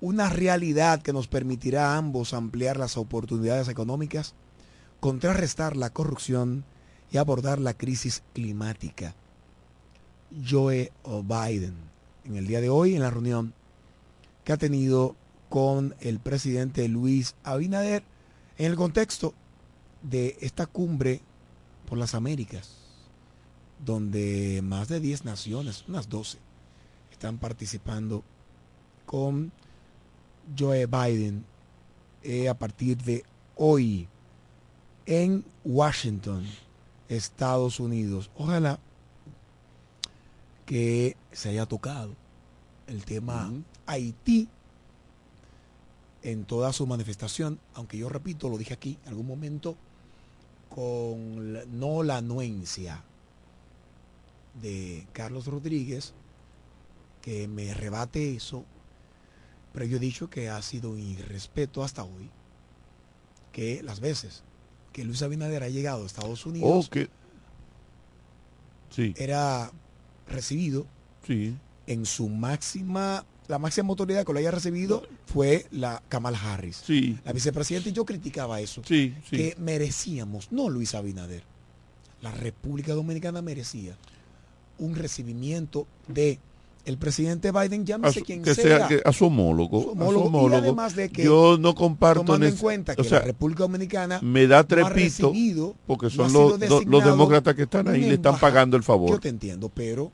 Una realidad que nos permitirá a ambos ampliar las oportunidades económicas, contrarrestar la corrupción y abordar la crisis climática. Joe Biden, en el día de hoy, en la reunión que ha tenido con el presidente Luis Abinader, en el contexto de esta cumbre por las Américas, donde más de 10 naciones, unas 12, están participando con Joe Biden eh, a partir de hoy en Washington, Estados Unidos. Ojalá que se haya tocado el tema Haití en toda su manifestación, aunque yo repito, lo dije aquí en algún momento, con la- no la anuencia de Carlos Rodríguez, que me rebate eso, pero yo he dicho que ha sido un irrespeto hasta hoy, que las veces que Luis Abinader ha llegado a Estados Unidos, Oh, que- Sí. era recibido Sí. en su máxima, la máxima autoridad que lo haya recibido fue la Kamala Harris, Sí. la vicepresidenta, y yo criticaba eso, Sí, sí. que merecíamos, no Luis Abinader, la República Dominicana merecía un recibimiento de el presidente Biden, A llámese su, quien que sea, a su homólogo. su a su homólogo, y homólogo. además de que yo no comparto tomando en cuenta que o sea, la República Dominicana me da no trepito recibido, porque no son los, demócratas que están ahí le están pagando el favor. Yo te entiendo, pero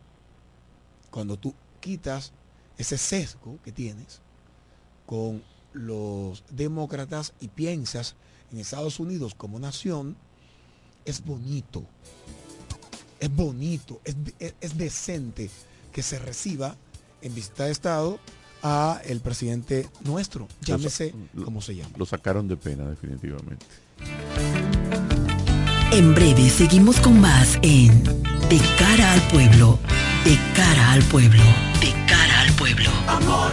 cuando tú quitas ese sesgo que tienes con los demócratas y piensas en Estados Unidos como nación, es bonito. Es bonito, es, es- es decente que se reciba en visita de Estado a el presidente nuestro, llámese Lo- como se llama. Lo sacaron de pena, definitivamente. En breve seguimos con más en De cara al pueblo, de cara al pueblo, de cara al pueblo. Amor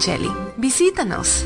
Visítanos.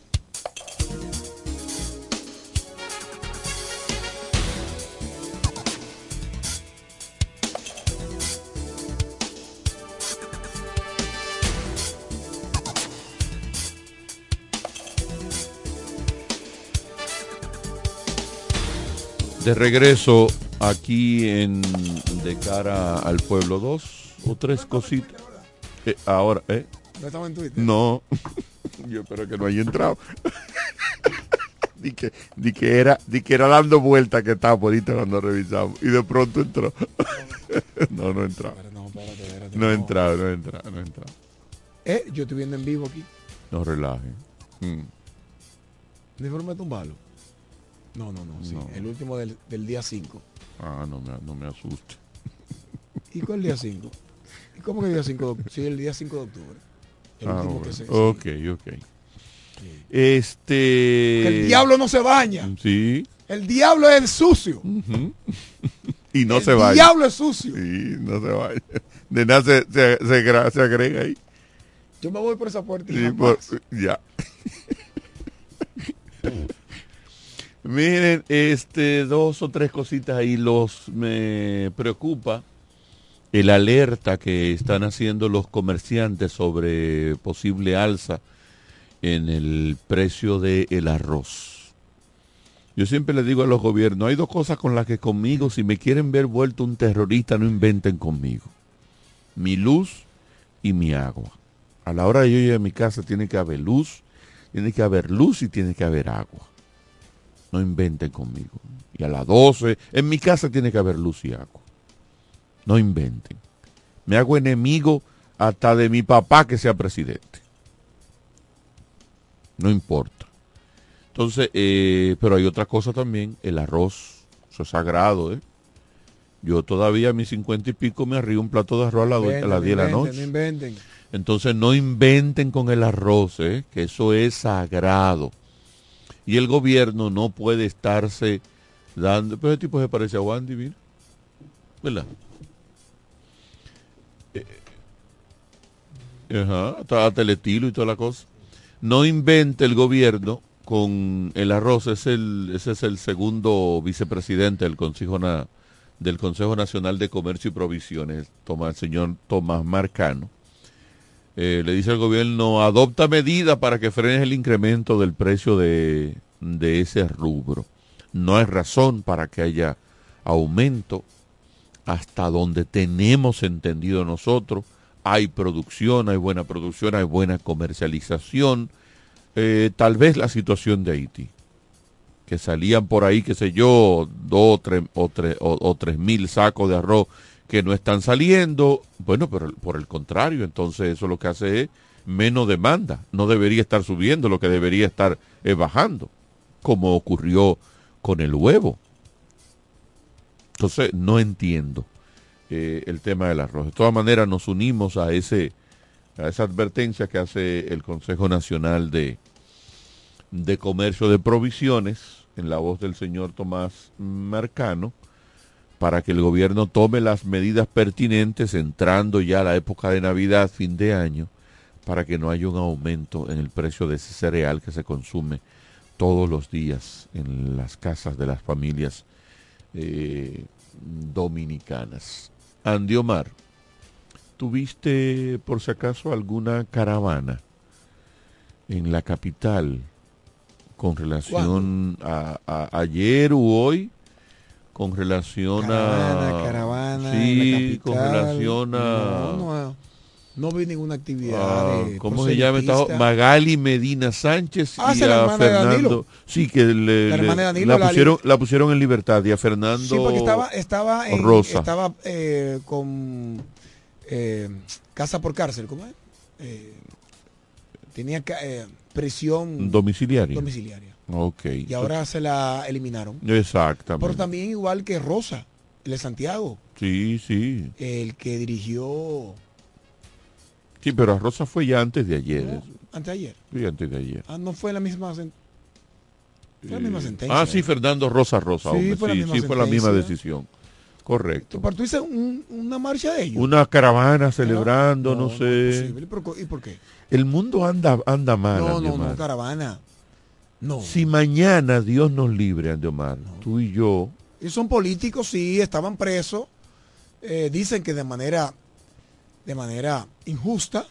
De regreso aquí en De cara al pueblo, dos o tres cositas. Eh, ahora, ¿eh? ¿No estamos en Twitter? No, yo espero que no haya entrado. di, que, di, que era, di que era dando vueltas que estaba por cuando revisamos. Y de pronto entró. no, no entraba. No, espérate, No ha entrado, no entrado. Eh, yo estoy viendo en vivo aquí. No relaje. Mm. ¿De forma tumbarlo? No, no, no, sí. No. El último del, del día 5. Ah, no me, no me asuste. ¿Y cuál día 5? ¿Y cómo que día 5 de octubre? Sí, el día 5 de octubre. El Ah, último bueno. que se... Ok, ok. Este. Que el diablo no se baña. Sí. El diablo es sucio. Y no El se vaya. diablo es sucio. Sí, no se vaya. De nada se, se, se se agrega ahí. Yo me voy por esa puerta y Sí, por- ya. Miren, este, dos o tres cositas ahí los me preocupa el alerta que están haciendo los comerciantes sobre posible alza en el precio del arroz. Yo siempre le digo a los gobiernos, hay dos cosas con las que conmigo, si me quieren ver vuelto un terrorista, no inventen conmigo. Mi luz y mi agua. A la hora de yo ir a mi casa tiene que haber luz, tiene que haber luz y tiene que haber agua. No inventen conmigo. Y a las 12, en mi casa tiene que haber luz y agua. No inventen. Me hago enemigo hasta de mi papá que sea presidente. No importa. Entonces, eh, pero hay otra cosa también, el arroz, eso es sagrado, ¿eh? Yo todavía a mis cincuenta y pico me arrío un plato de arroz a, la las 10 de la noche. No inventen. Entonces no inventen con el arroz, ¿eh? que eso es sagrado. Y el gobierno no puede estarse dando... Pero ese tipo se parece a Wandy, mira. ¿Verdad? Eh, Ajá, el estilo y toda la cosa. No invente el gobierno con el arroz. Es el, ese es el segundo vicepresidente del Consejo, del Consejo Nacional de Comercio y Provisiones, Tomás, el señor Tomás Marcano. Eh, le dice al gobierno, adopta medidas para que frenes el incremento del precio de, de ese rubro. No hay razón para que haya aumento hasta donde tenemos entendido nosotros. Hay producción, hay buena producción, hay buena comercialización. Eh, tal vez la situación de Haití, que salían por ahí, qué sé yo, dos tres, o, o tres mil sacos de arroz que no están saliendo. Bueno, pero por el contrario, entonces eso lo que hace es menos demanda. No debería estar subiendo, lo que debería estar es bajando, como ocurrió con el huevo. Entonces, no entiendo eh, el tema del arroz. De todas maneras, nos unimos a ese a esa advertencia que hace el Consejo Nacional de, de Comercio de Provisiones, en la voz del señor Tomás Marcano, para que el gobierno tome las medidas pertinentes entrando ya a la época de Navidad, fin de año, para que no haya un aumento en el precio de ese cereal que se consume todos los días en las casas de las familias eh, dominicanas. Andy Omar, ¿tuviste por si acaso alguna caravana en la capital con relación a, a- ayer u hoy? Con relación Caravana, a... caravana, Sí, con relación a... No, no, no vi ninguna actividad. Ah, de ¿Cómo se llama. Magali Medina Sánchez Ah, y a. Fernando. Sí, que le, La hermana pusieron, la pusieron en libertad y a Fernando Sí, porque estaba, estaba, en, Rosa. estaba eh, con eh, casa por cárcel, ¿cómo es? Eh, tenía prisión domiciliaria. domiciliaria. Ok. Y ahora se la eliminaron. Exactamente. Pero también igual que Rosa, el de Santiago, Sí, sí. el que dirigió Sí, pero a Rosa fue ya antes de ayer. No, anteayer. Sí, antes de ayer. Ah, no fue la misma, sen- fue la misma sentencia. Ah, sí, Fernando Rosa Rosa. Sí, hombre, fue la sí, misma sí, fue la misma decisión. Correcto. Pero tú un- una marcha de ellos. Una caravana celebrando, no, no, sé. imposible. ¿Pero co- ¿Y por qué? El mundo anda, anda mal, No, no, no, caravana. No. Si mañana Dios nos libre, Andy Omar, tú y yo, Y son políticos, sí, estaban presos. Eh, dicen que de manera, de manera injusta.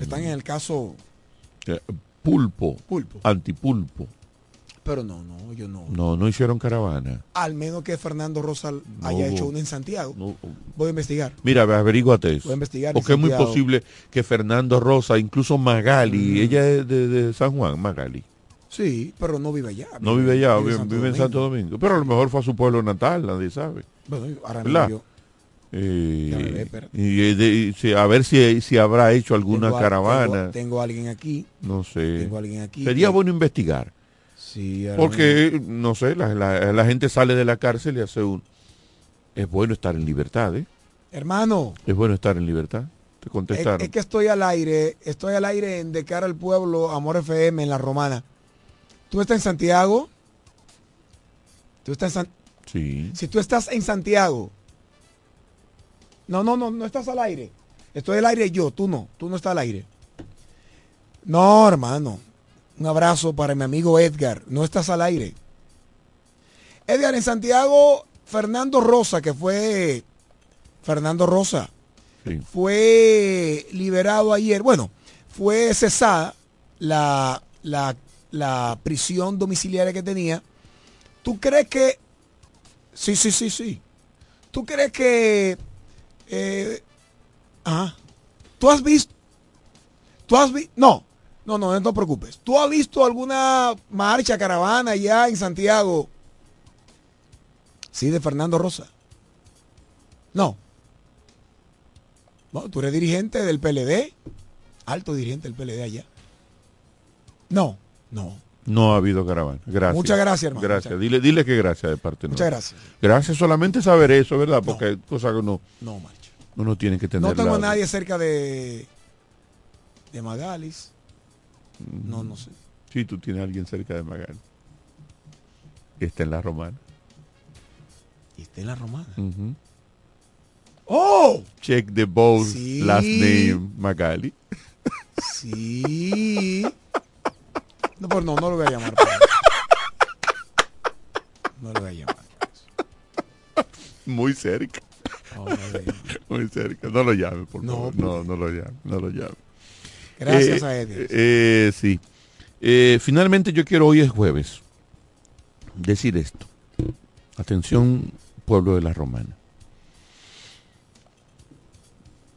Están en el caso eh, pulpo, Pulpo. antipulpo. Pero no, no, yo no. No, no hicieron caravana. Al menos que Fernando Rosa haya hubo. hecho una en Santiago. Voy a investigar. Mira, averíguate eso. Voy a investigar Porque es muy posible que Fernando Rosa, incluso Magali, ella es de, de San Juan, Magali. Sí, pero no vive allá. No vive allá, vive, Santo vive en Santo Domingo. Pero a lo mejor fue a su pueblo natal, nadie sabe. Bueno, ahora Eh, y, de- y si- a ver si, si habrá hecho alguna Tengo caravana. Tengo, tengo a alguien aquí. no sé. Tengo alguien aquí. Sería que- bueno investigar. Sí, Porque, no sé, la, la- la gente sale de la cárcel y hace un... Es bueno estar en libertad, ¿eh? Hermano, Es bueno estar en libertad. Te es, contestaron. es que estoy al aire, estoy al aire en De cara al pueblo, Amor FM, en La Romana. ¿Tú estás en Santiago? ¿Tú estás en San- Sí. Si tú estás en Santiago. No, no, no, no estás al aire. Estoy al aire yo, tú no, tú no estás al aire. No, hermano. Un abrazo para mi amigo Edgar. No estás al aire. Edgar, en Santiago, Fernando Rosa, que fue Fernando Rosa, Sí. fue liberado ayer. Bueno, fue cesada la, la, la prisión domiciliaria que tenía. ¿Tú crees que... Sí, sí, sí, sí. ¿Tú crees que... eh, ajá. ¿Tú has visto... ¿Tú has visto... No, no, no, no te preocupes. ¿Tú has visto alguna marcha, caravana ya en Santiago? Sí, de Fernando Rosa. No. No, tú eres dirigente del PLD. Alto dirigente del PLD allá. No, no. No ha habido caravana. Gracias. Muchas gracias, hermano. Gracias. Muchas- Dile, dile que gracias de parte Muchas gracias. Gracias solamente saber eso, ¿verdad? Porque hay cosas que uno, No, marcha. uno tiene que tener. No tengo a nadie cerca de, de Magalis. No, no sé. Sí, tú tienes a alguien cerca de Magal. Que está en la romana. Y está en la romana. Ujú. ¡Oh! Check the both Sí. last name Magali. Sí. No, pues no, no lo voy a llamar. No lo voy a llamar. Muy cerca. Llamar. Muy cerca. No lo llame, por No, favor. No, no lo llame. No lo llame. Gracias Eh, a Edgar. eh, sí. Eh, finalmente yo quiero, hoy es jueves, decir esto. Atención, pueblo de la Romana.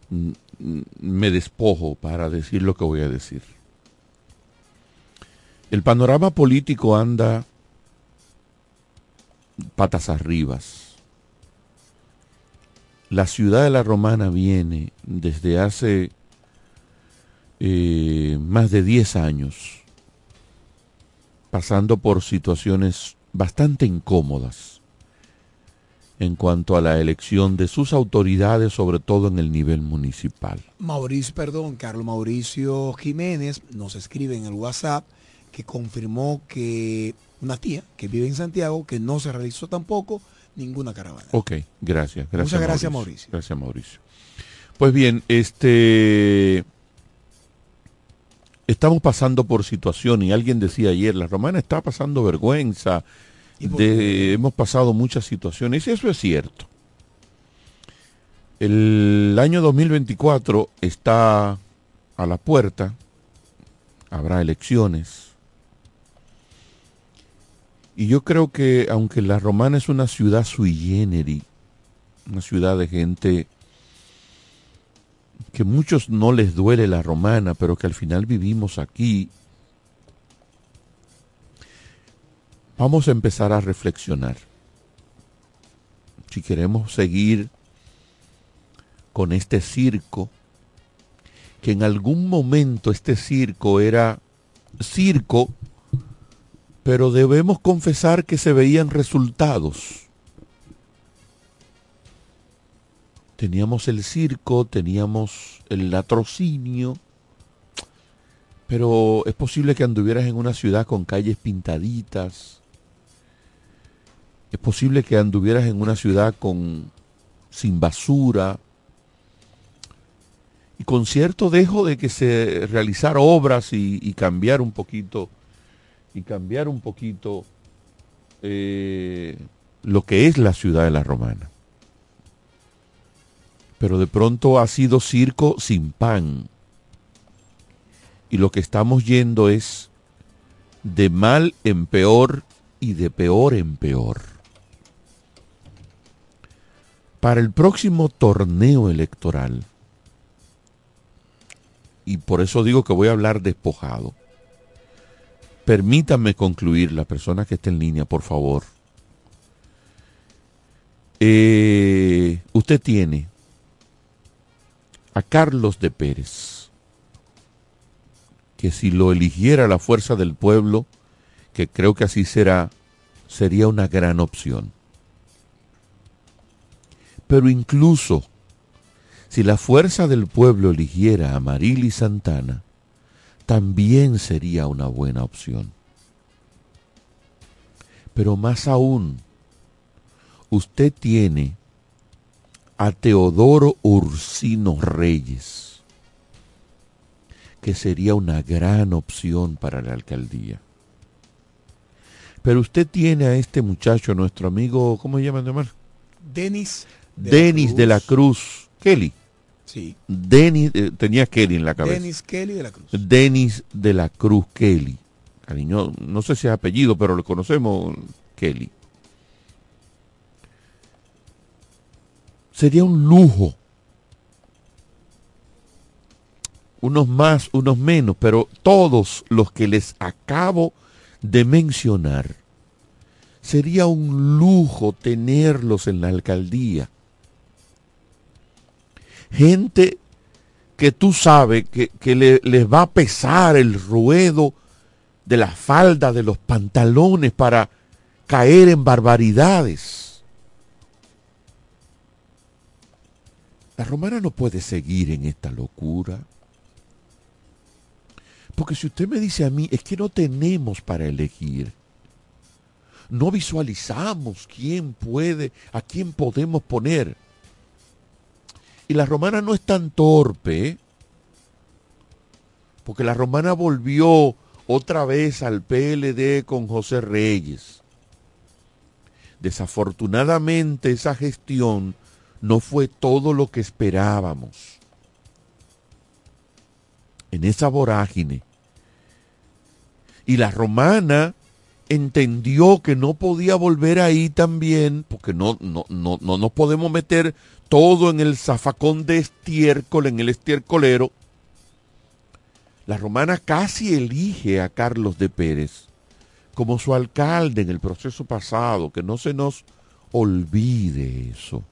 Mm, mm, Me despojo para decir lo que voy a decir. El panorama político anda patas arribas. La ciudad de la Romana viene desde hace eh, más de 10 años pasando por situaciones bastante incómodas en cuanto a la elección de sus autoridades, sobre todo en el nivel municipal. Mauricio, perdón, Carlos Mauricio Jiménez nos escribe en el WhatsApp que confirmó que una tía que vive en Santiago que no se realizó tampoco ninguna caravana. Ok, gracias. gracias Muchas gracias, Mauricio. Gracias, Mauricio. Pues bien, este... Estamos pasando por situación y alguien decía ayer, la romana está pasando vergüenza, de- hemos pasado muchas situaciones y eso es cierto. El año 2024 está a la puerta, habrá elecciones. Y yo creo que aunque la romana es una ciudad sui generis, una ciudad de gente que muchos no les duele la romana, pero que al final vivimos aquí, vamos a empezar a reflexionar. Si queremos seguir con este circo, que en algún momento este circo era circo, pero debemos confesar que se veían resultados. Teníamos el circo, teníamos el latrocinio, pero es posible que anduvieras en una ciudad con calles pintaditas. Es posible que anduvieras en una ciudad con sin basura y con cierto dejo de que se realizar obras y, cambiar un poquito y cambiar un poquito eh, lo que es la ciudad de la romana. Pero de pronto ha sido circo sin pan. Y lo que estamos yendo es de mal en peor y de peor en peor. Para el próximo torneo electoral, y por eso digo que voy a hablar despojado, permítanme concluir, la persona que esté en línea, por favor. Eh, usted tiene a Carlos de Pérez, que si lo eligiera la fuerza del pueblo, que creo que así será, sería una gran opción. Pero incluso si la fuerza del pueblo eligiera a Marily Santana, también sería una buena opción. Pero más aún, usted tiene a Teodoro Ursino Reyes, que sería una gran opción para la alcaldía. Pero usted tiene a este muchacho, nuestro amigo, ¿cómo se llama, Omar? Denis. Denis de la Cruz. Kelly. Sí. Denis, eh, tenía Kelly en la cabeza. Denis Kelly de la Cruz. Denis de la Cruz Kelly. Cariño, no sé si es apellido, pero le conocemos Kelly. Sería un lujo. Unos más, unos menos, pero todos los que les acabo de mencionar, sería un lujo tenerlos en la alcaldía. Gente que tú sabes que, que le- les va a pesar el ruedo de la falda, de los pantalones para caer en barbaridades. La romana no puede seguir en esta locura. Porque si usted me dice a mí, es que no tenemos para elegir. No visualizamos quién puede, a quién podemos poner. Y la romana no es tan torpe, porque la romana volvió otra vez al PLD con José Reyes. Desafortunadamente esa gestión no fue todo lo que esperábamos. En esa vorágine. Y la romana entendió que no podía volver ahí también, porque no, no, no, no nos podemos meter todo en el zafacón de estiércol, en el estiercolero. La romana casi elige a Carlos de Pérez como su alcalde en el proceso pasado, que no se nos olvide eso.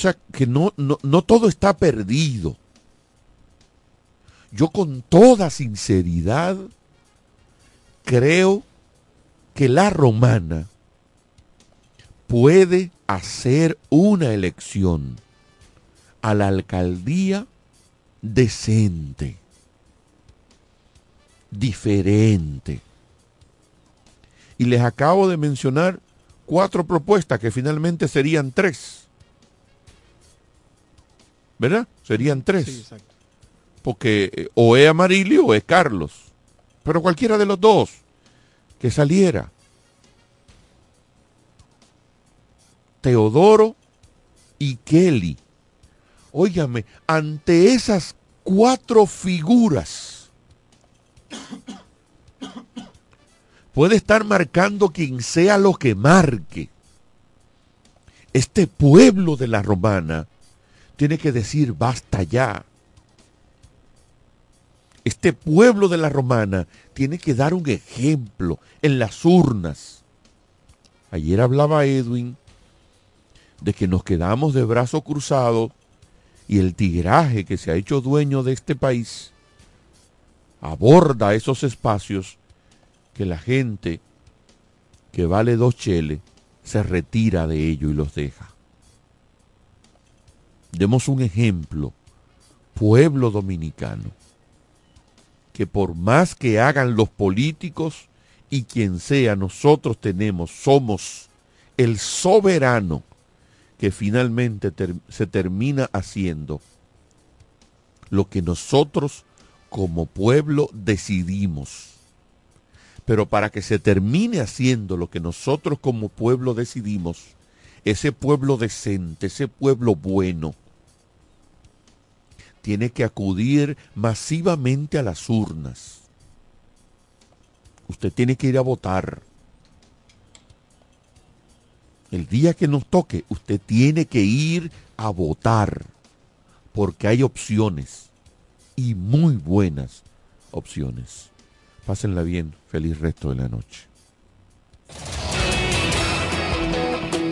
Sea, que no, no, no todo está perdido. Yo con toda sinceridad creo que la romana puede hacer una elección a la alcaldía decente, diferente. Y les acabo de mencionar cuatro propuestas que finalmente serían tres. ¿Verdad? Serían tres. Sí, exacto. Porque eh, o es Amarillo o es Carlos. Pero cualquiera de los dos que saliera. Teodoro y Kelly. Óigame, ante esas cuatro figuras, puede estar marcando quien sea lo que marque. Este pueblo de la romana tiene que decir basta ya. Este pueblo de la romana tiene que dar un ejemplo en las urnas. Ayer hablaba Edwin de que nos quedamos de brazos cruzados y el tigraje que se ha hecho dueño de este país aborda esos espacios que la gente que vale dos cheles se retira de ello y los deja. Demos un ejemplo, pueblo dominicano, que por más que hagan los políticos y quien sea, nosotros tenemos, somos el soberano que finalmente se termina haciendo lo que nosotros como pueblo decidimos. Pero para que se termine haciendo lo que nosotros como pueblo decidimos, ese pueblo decente, ese pueblo bueno, tiene que acudir masivamente a las urnas. Usted tiene que ir a votar. El día que nos toque, usted tiene que ir a votar, porque hay opciones y muy buenas opciones. Pásenla bien, feliz resto de la noche.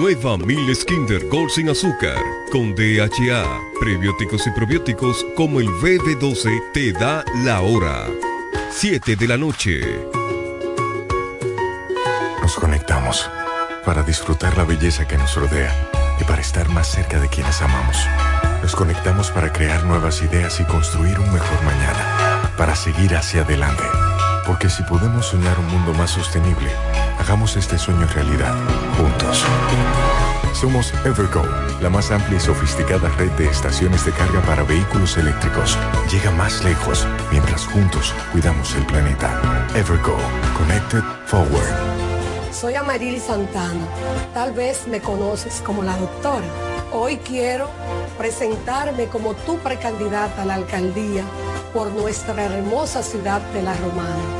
Nueva Miles Kinder Gold sin azúcar, con DHA, prebióticos y probióticos como el BB12 te da la hora. 7 de la noche. Nos conectamos para disfrutar la belleza que nos rodea y para estar más cerca de quienes amamos. Nos conectamos para crear nuevas ideas y construir un mejor mañana, para seguir hacia adelante. Porque si podemos soñar un mundo más sostenible, hagamos este sueño realidad, juntos. Somos Evergo, la más amplia y sofisticada red de estaciones de carga para vehículos eléctricos. Llega más lejos mientras juntos cuidamos el planeta. Evergo, Connected Forward. Soy Amarili Santana. Tal vez me conoces como la doctora. Hoy quiero presentarme como tu precandidata a la alcaldía por nuestra hermosa ciudad de La Romana,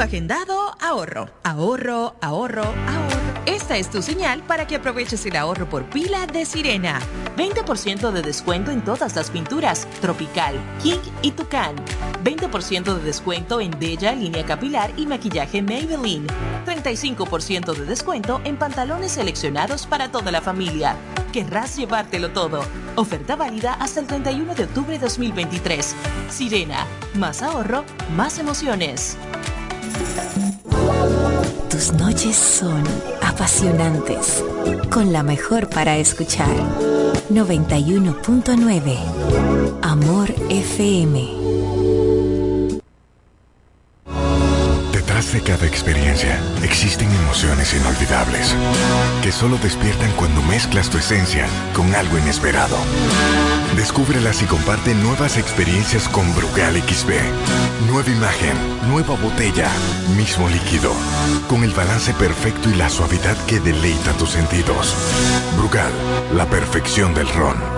Agendado ahorro, ahorro, ahorro, ahorro. Esta es tu señal para que aproveches el ahorro por pila de Sirena. 20% de descuento en todas las pinturas, Tropical, King y Tucán. 20% de descuento en Bella, línea capilar y maquillaje Maybelline. 35% de descuento en pantalones seleccionados para toda la familia. Querrás llevártelo todo. Oferta válida hasta el 31 de octubre de 2023. Sirena, más ahorro, más emociones. Tus noches son apasionantes, con la mejor para escuchar. 91.9 Amor FM. De cada experiencia existen emociones inolvidables que solo despiertan cuando mezclas tu esencia con algo inesperado. Descúbrelas y comparte nuevas experiencias con Brugal XB. Nueva imagen, nueva botella, mismo líquido, con el balance perfecto y la suavidad que deleita tus sentidos. Brugal, la perfección del ron.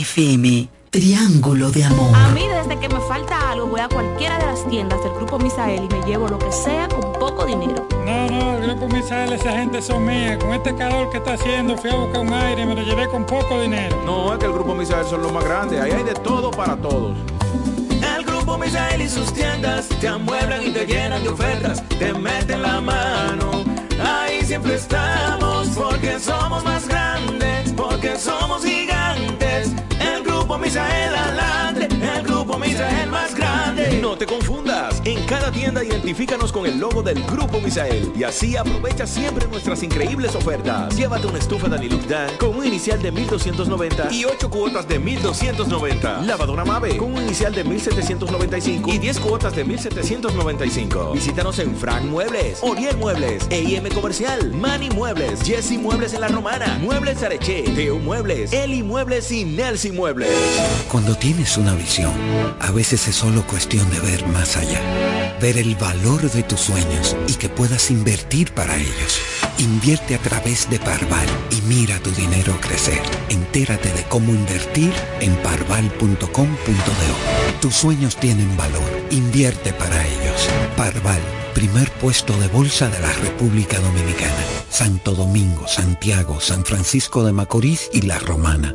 FM, Triángulo de Amor. A mí desde que me falta algo voy a cualquiera de las tiendas del Grupo Misael y me llevo lo que sea con poco dinero. No, no, el grupo Misael, esa gente son mías. Con este calor que está haciendo, fui a buscar un aire y me lo llevé con poco dinero. No, es que el grupo Misael son los más grandes. Ahí hay de todo para todos. El grupo Misael y sus tiendas te amueblan y te llenan de ofertas, te meten la mano. Ahí siempre estamos porque somos más grandes, porque somos gigantes. Misael adelante, el grupo Misael más grande. No te confundas. En cada tienda identifícanos con el logo del Grupo Misael y así aprovecha siempre nuestras increíbles ofertas. Llévate una estufa Danilux Dan con un inicial de 1290 y 8 cuotas de 1290. Lavadora Mave con un inicial de 1795 y 10 cuotas de 1795. Visítanos en Frank Muebles, Oriel Muebles, EIM Comercial, Mani Muebles, Jesse Muebles en La Romana, Muebles Areche, Teo Muebles, Eli Muebles y Nelson Muebles. Cuando tienes una visión, a veces es solo cuestión de ver más allá. Ver el valor de tus sueños y que puedas invertir para ellos. Invierte a través de Parval y mira tu dinero crecer. Entérate de cómo invertir en parval.com.do. Tus sueños tienen valor. Invierte para ellos. Parval, primer puesto de bolsa de la República Dominicana. Santo Domingo, Santiago, San Francisco de Macorís y La Romana.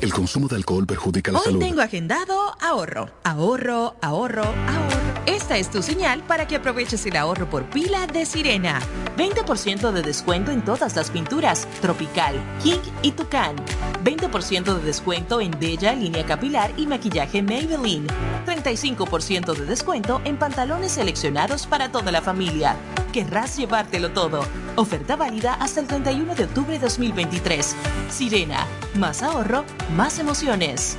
El consumo de alcohol perjudica la Hoy salud. tengo agendado ahorro, ahorro, ahorro, ahorro. Esta es tu señal para que aproveches el ahorro por pila de Sirena. 20% de descuento en todas las pinturas, Tropical, King y Tucán. 20% de descuento en Bella, línea capilar y maquillaje Maybelline. 35% de descuento en pantalones seleccionados para toda la familia. Querrás llevártelo todo. Oferta válida hasta el 31 de octubre de 2023. Sirena, más ahorro, más emociones.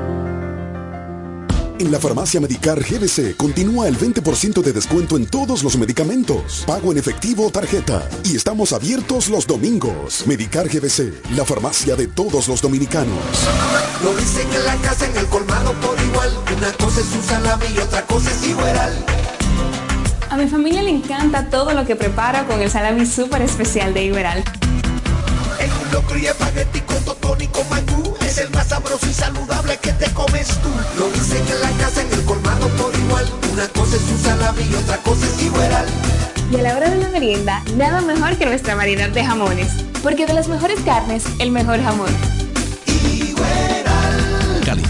En la farmacia Medicar GBC continúa el 20% de descuento en todos los medicamentos. Pago en efectivo o tarjeta. Y estamos abiertos los domingos. Medicar GBC, la farmacia de todos los dominicanos. Lo dicen en la casa, en el colmado por igual. Una cosa es un salami y otra cosa es igual. A mi familia le encanta todo lo que preparo con el salami súper especial de Iberal. Un locro y espagueti con totón Es el más sabroso y saludable que te comes tú Lo dicen en la casa, en el colmado por igual Una cosa es un salami y otra cosa es igual Y a la hora de la merienda, nada mejor que nuestra variedad de jamones. Porque de las mejores carnes, el mejor jamón.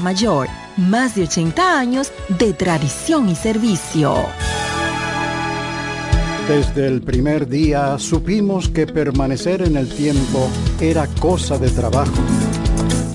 Mayor, más de 80 años de tradición y servicio. Desde el primer día supimos que permanecer en el tiempo era cosa de trabajo.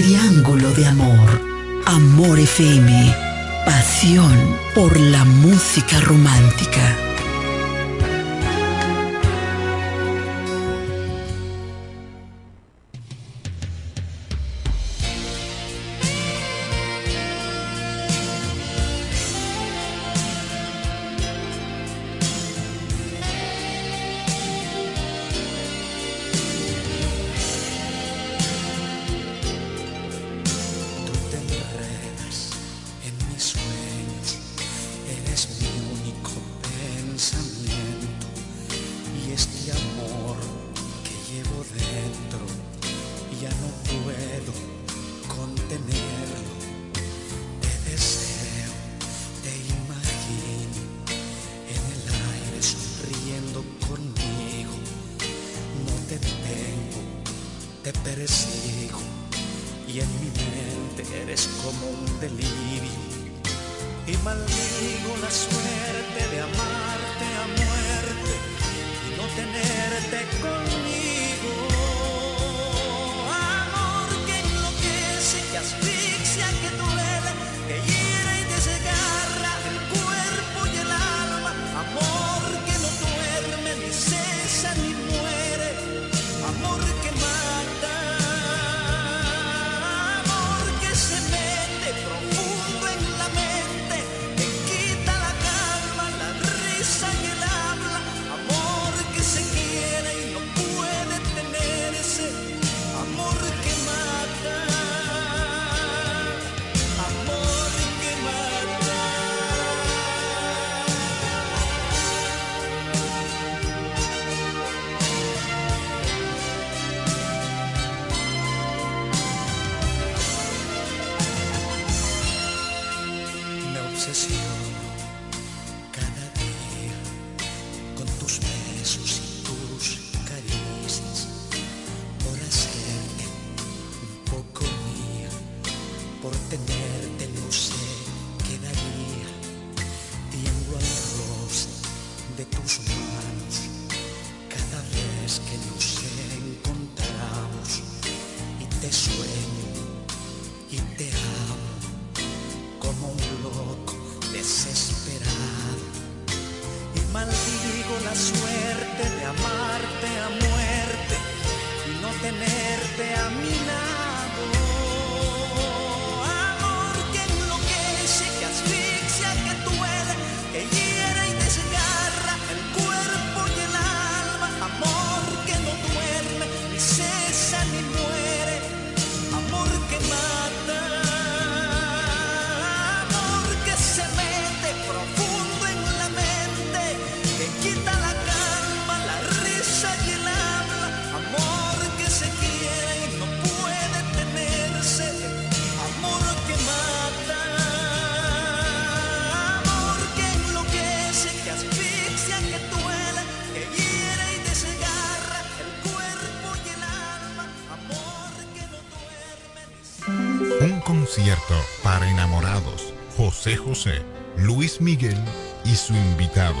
Triángulo de Amor. Amor FM. Pasión por la música romántica. Luis Miguel y su invitado.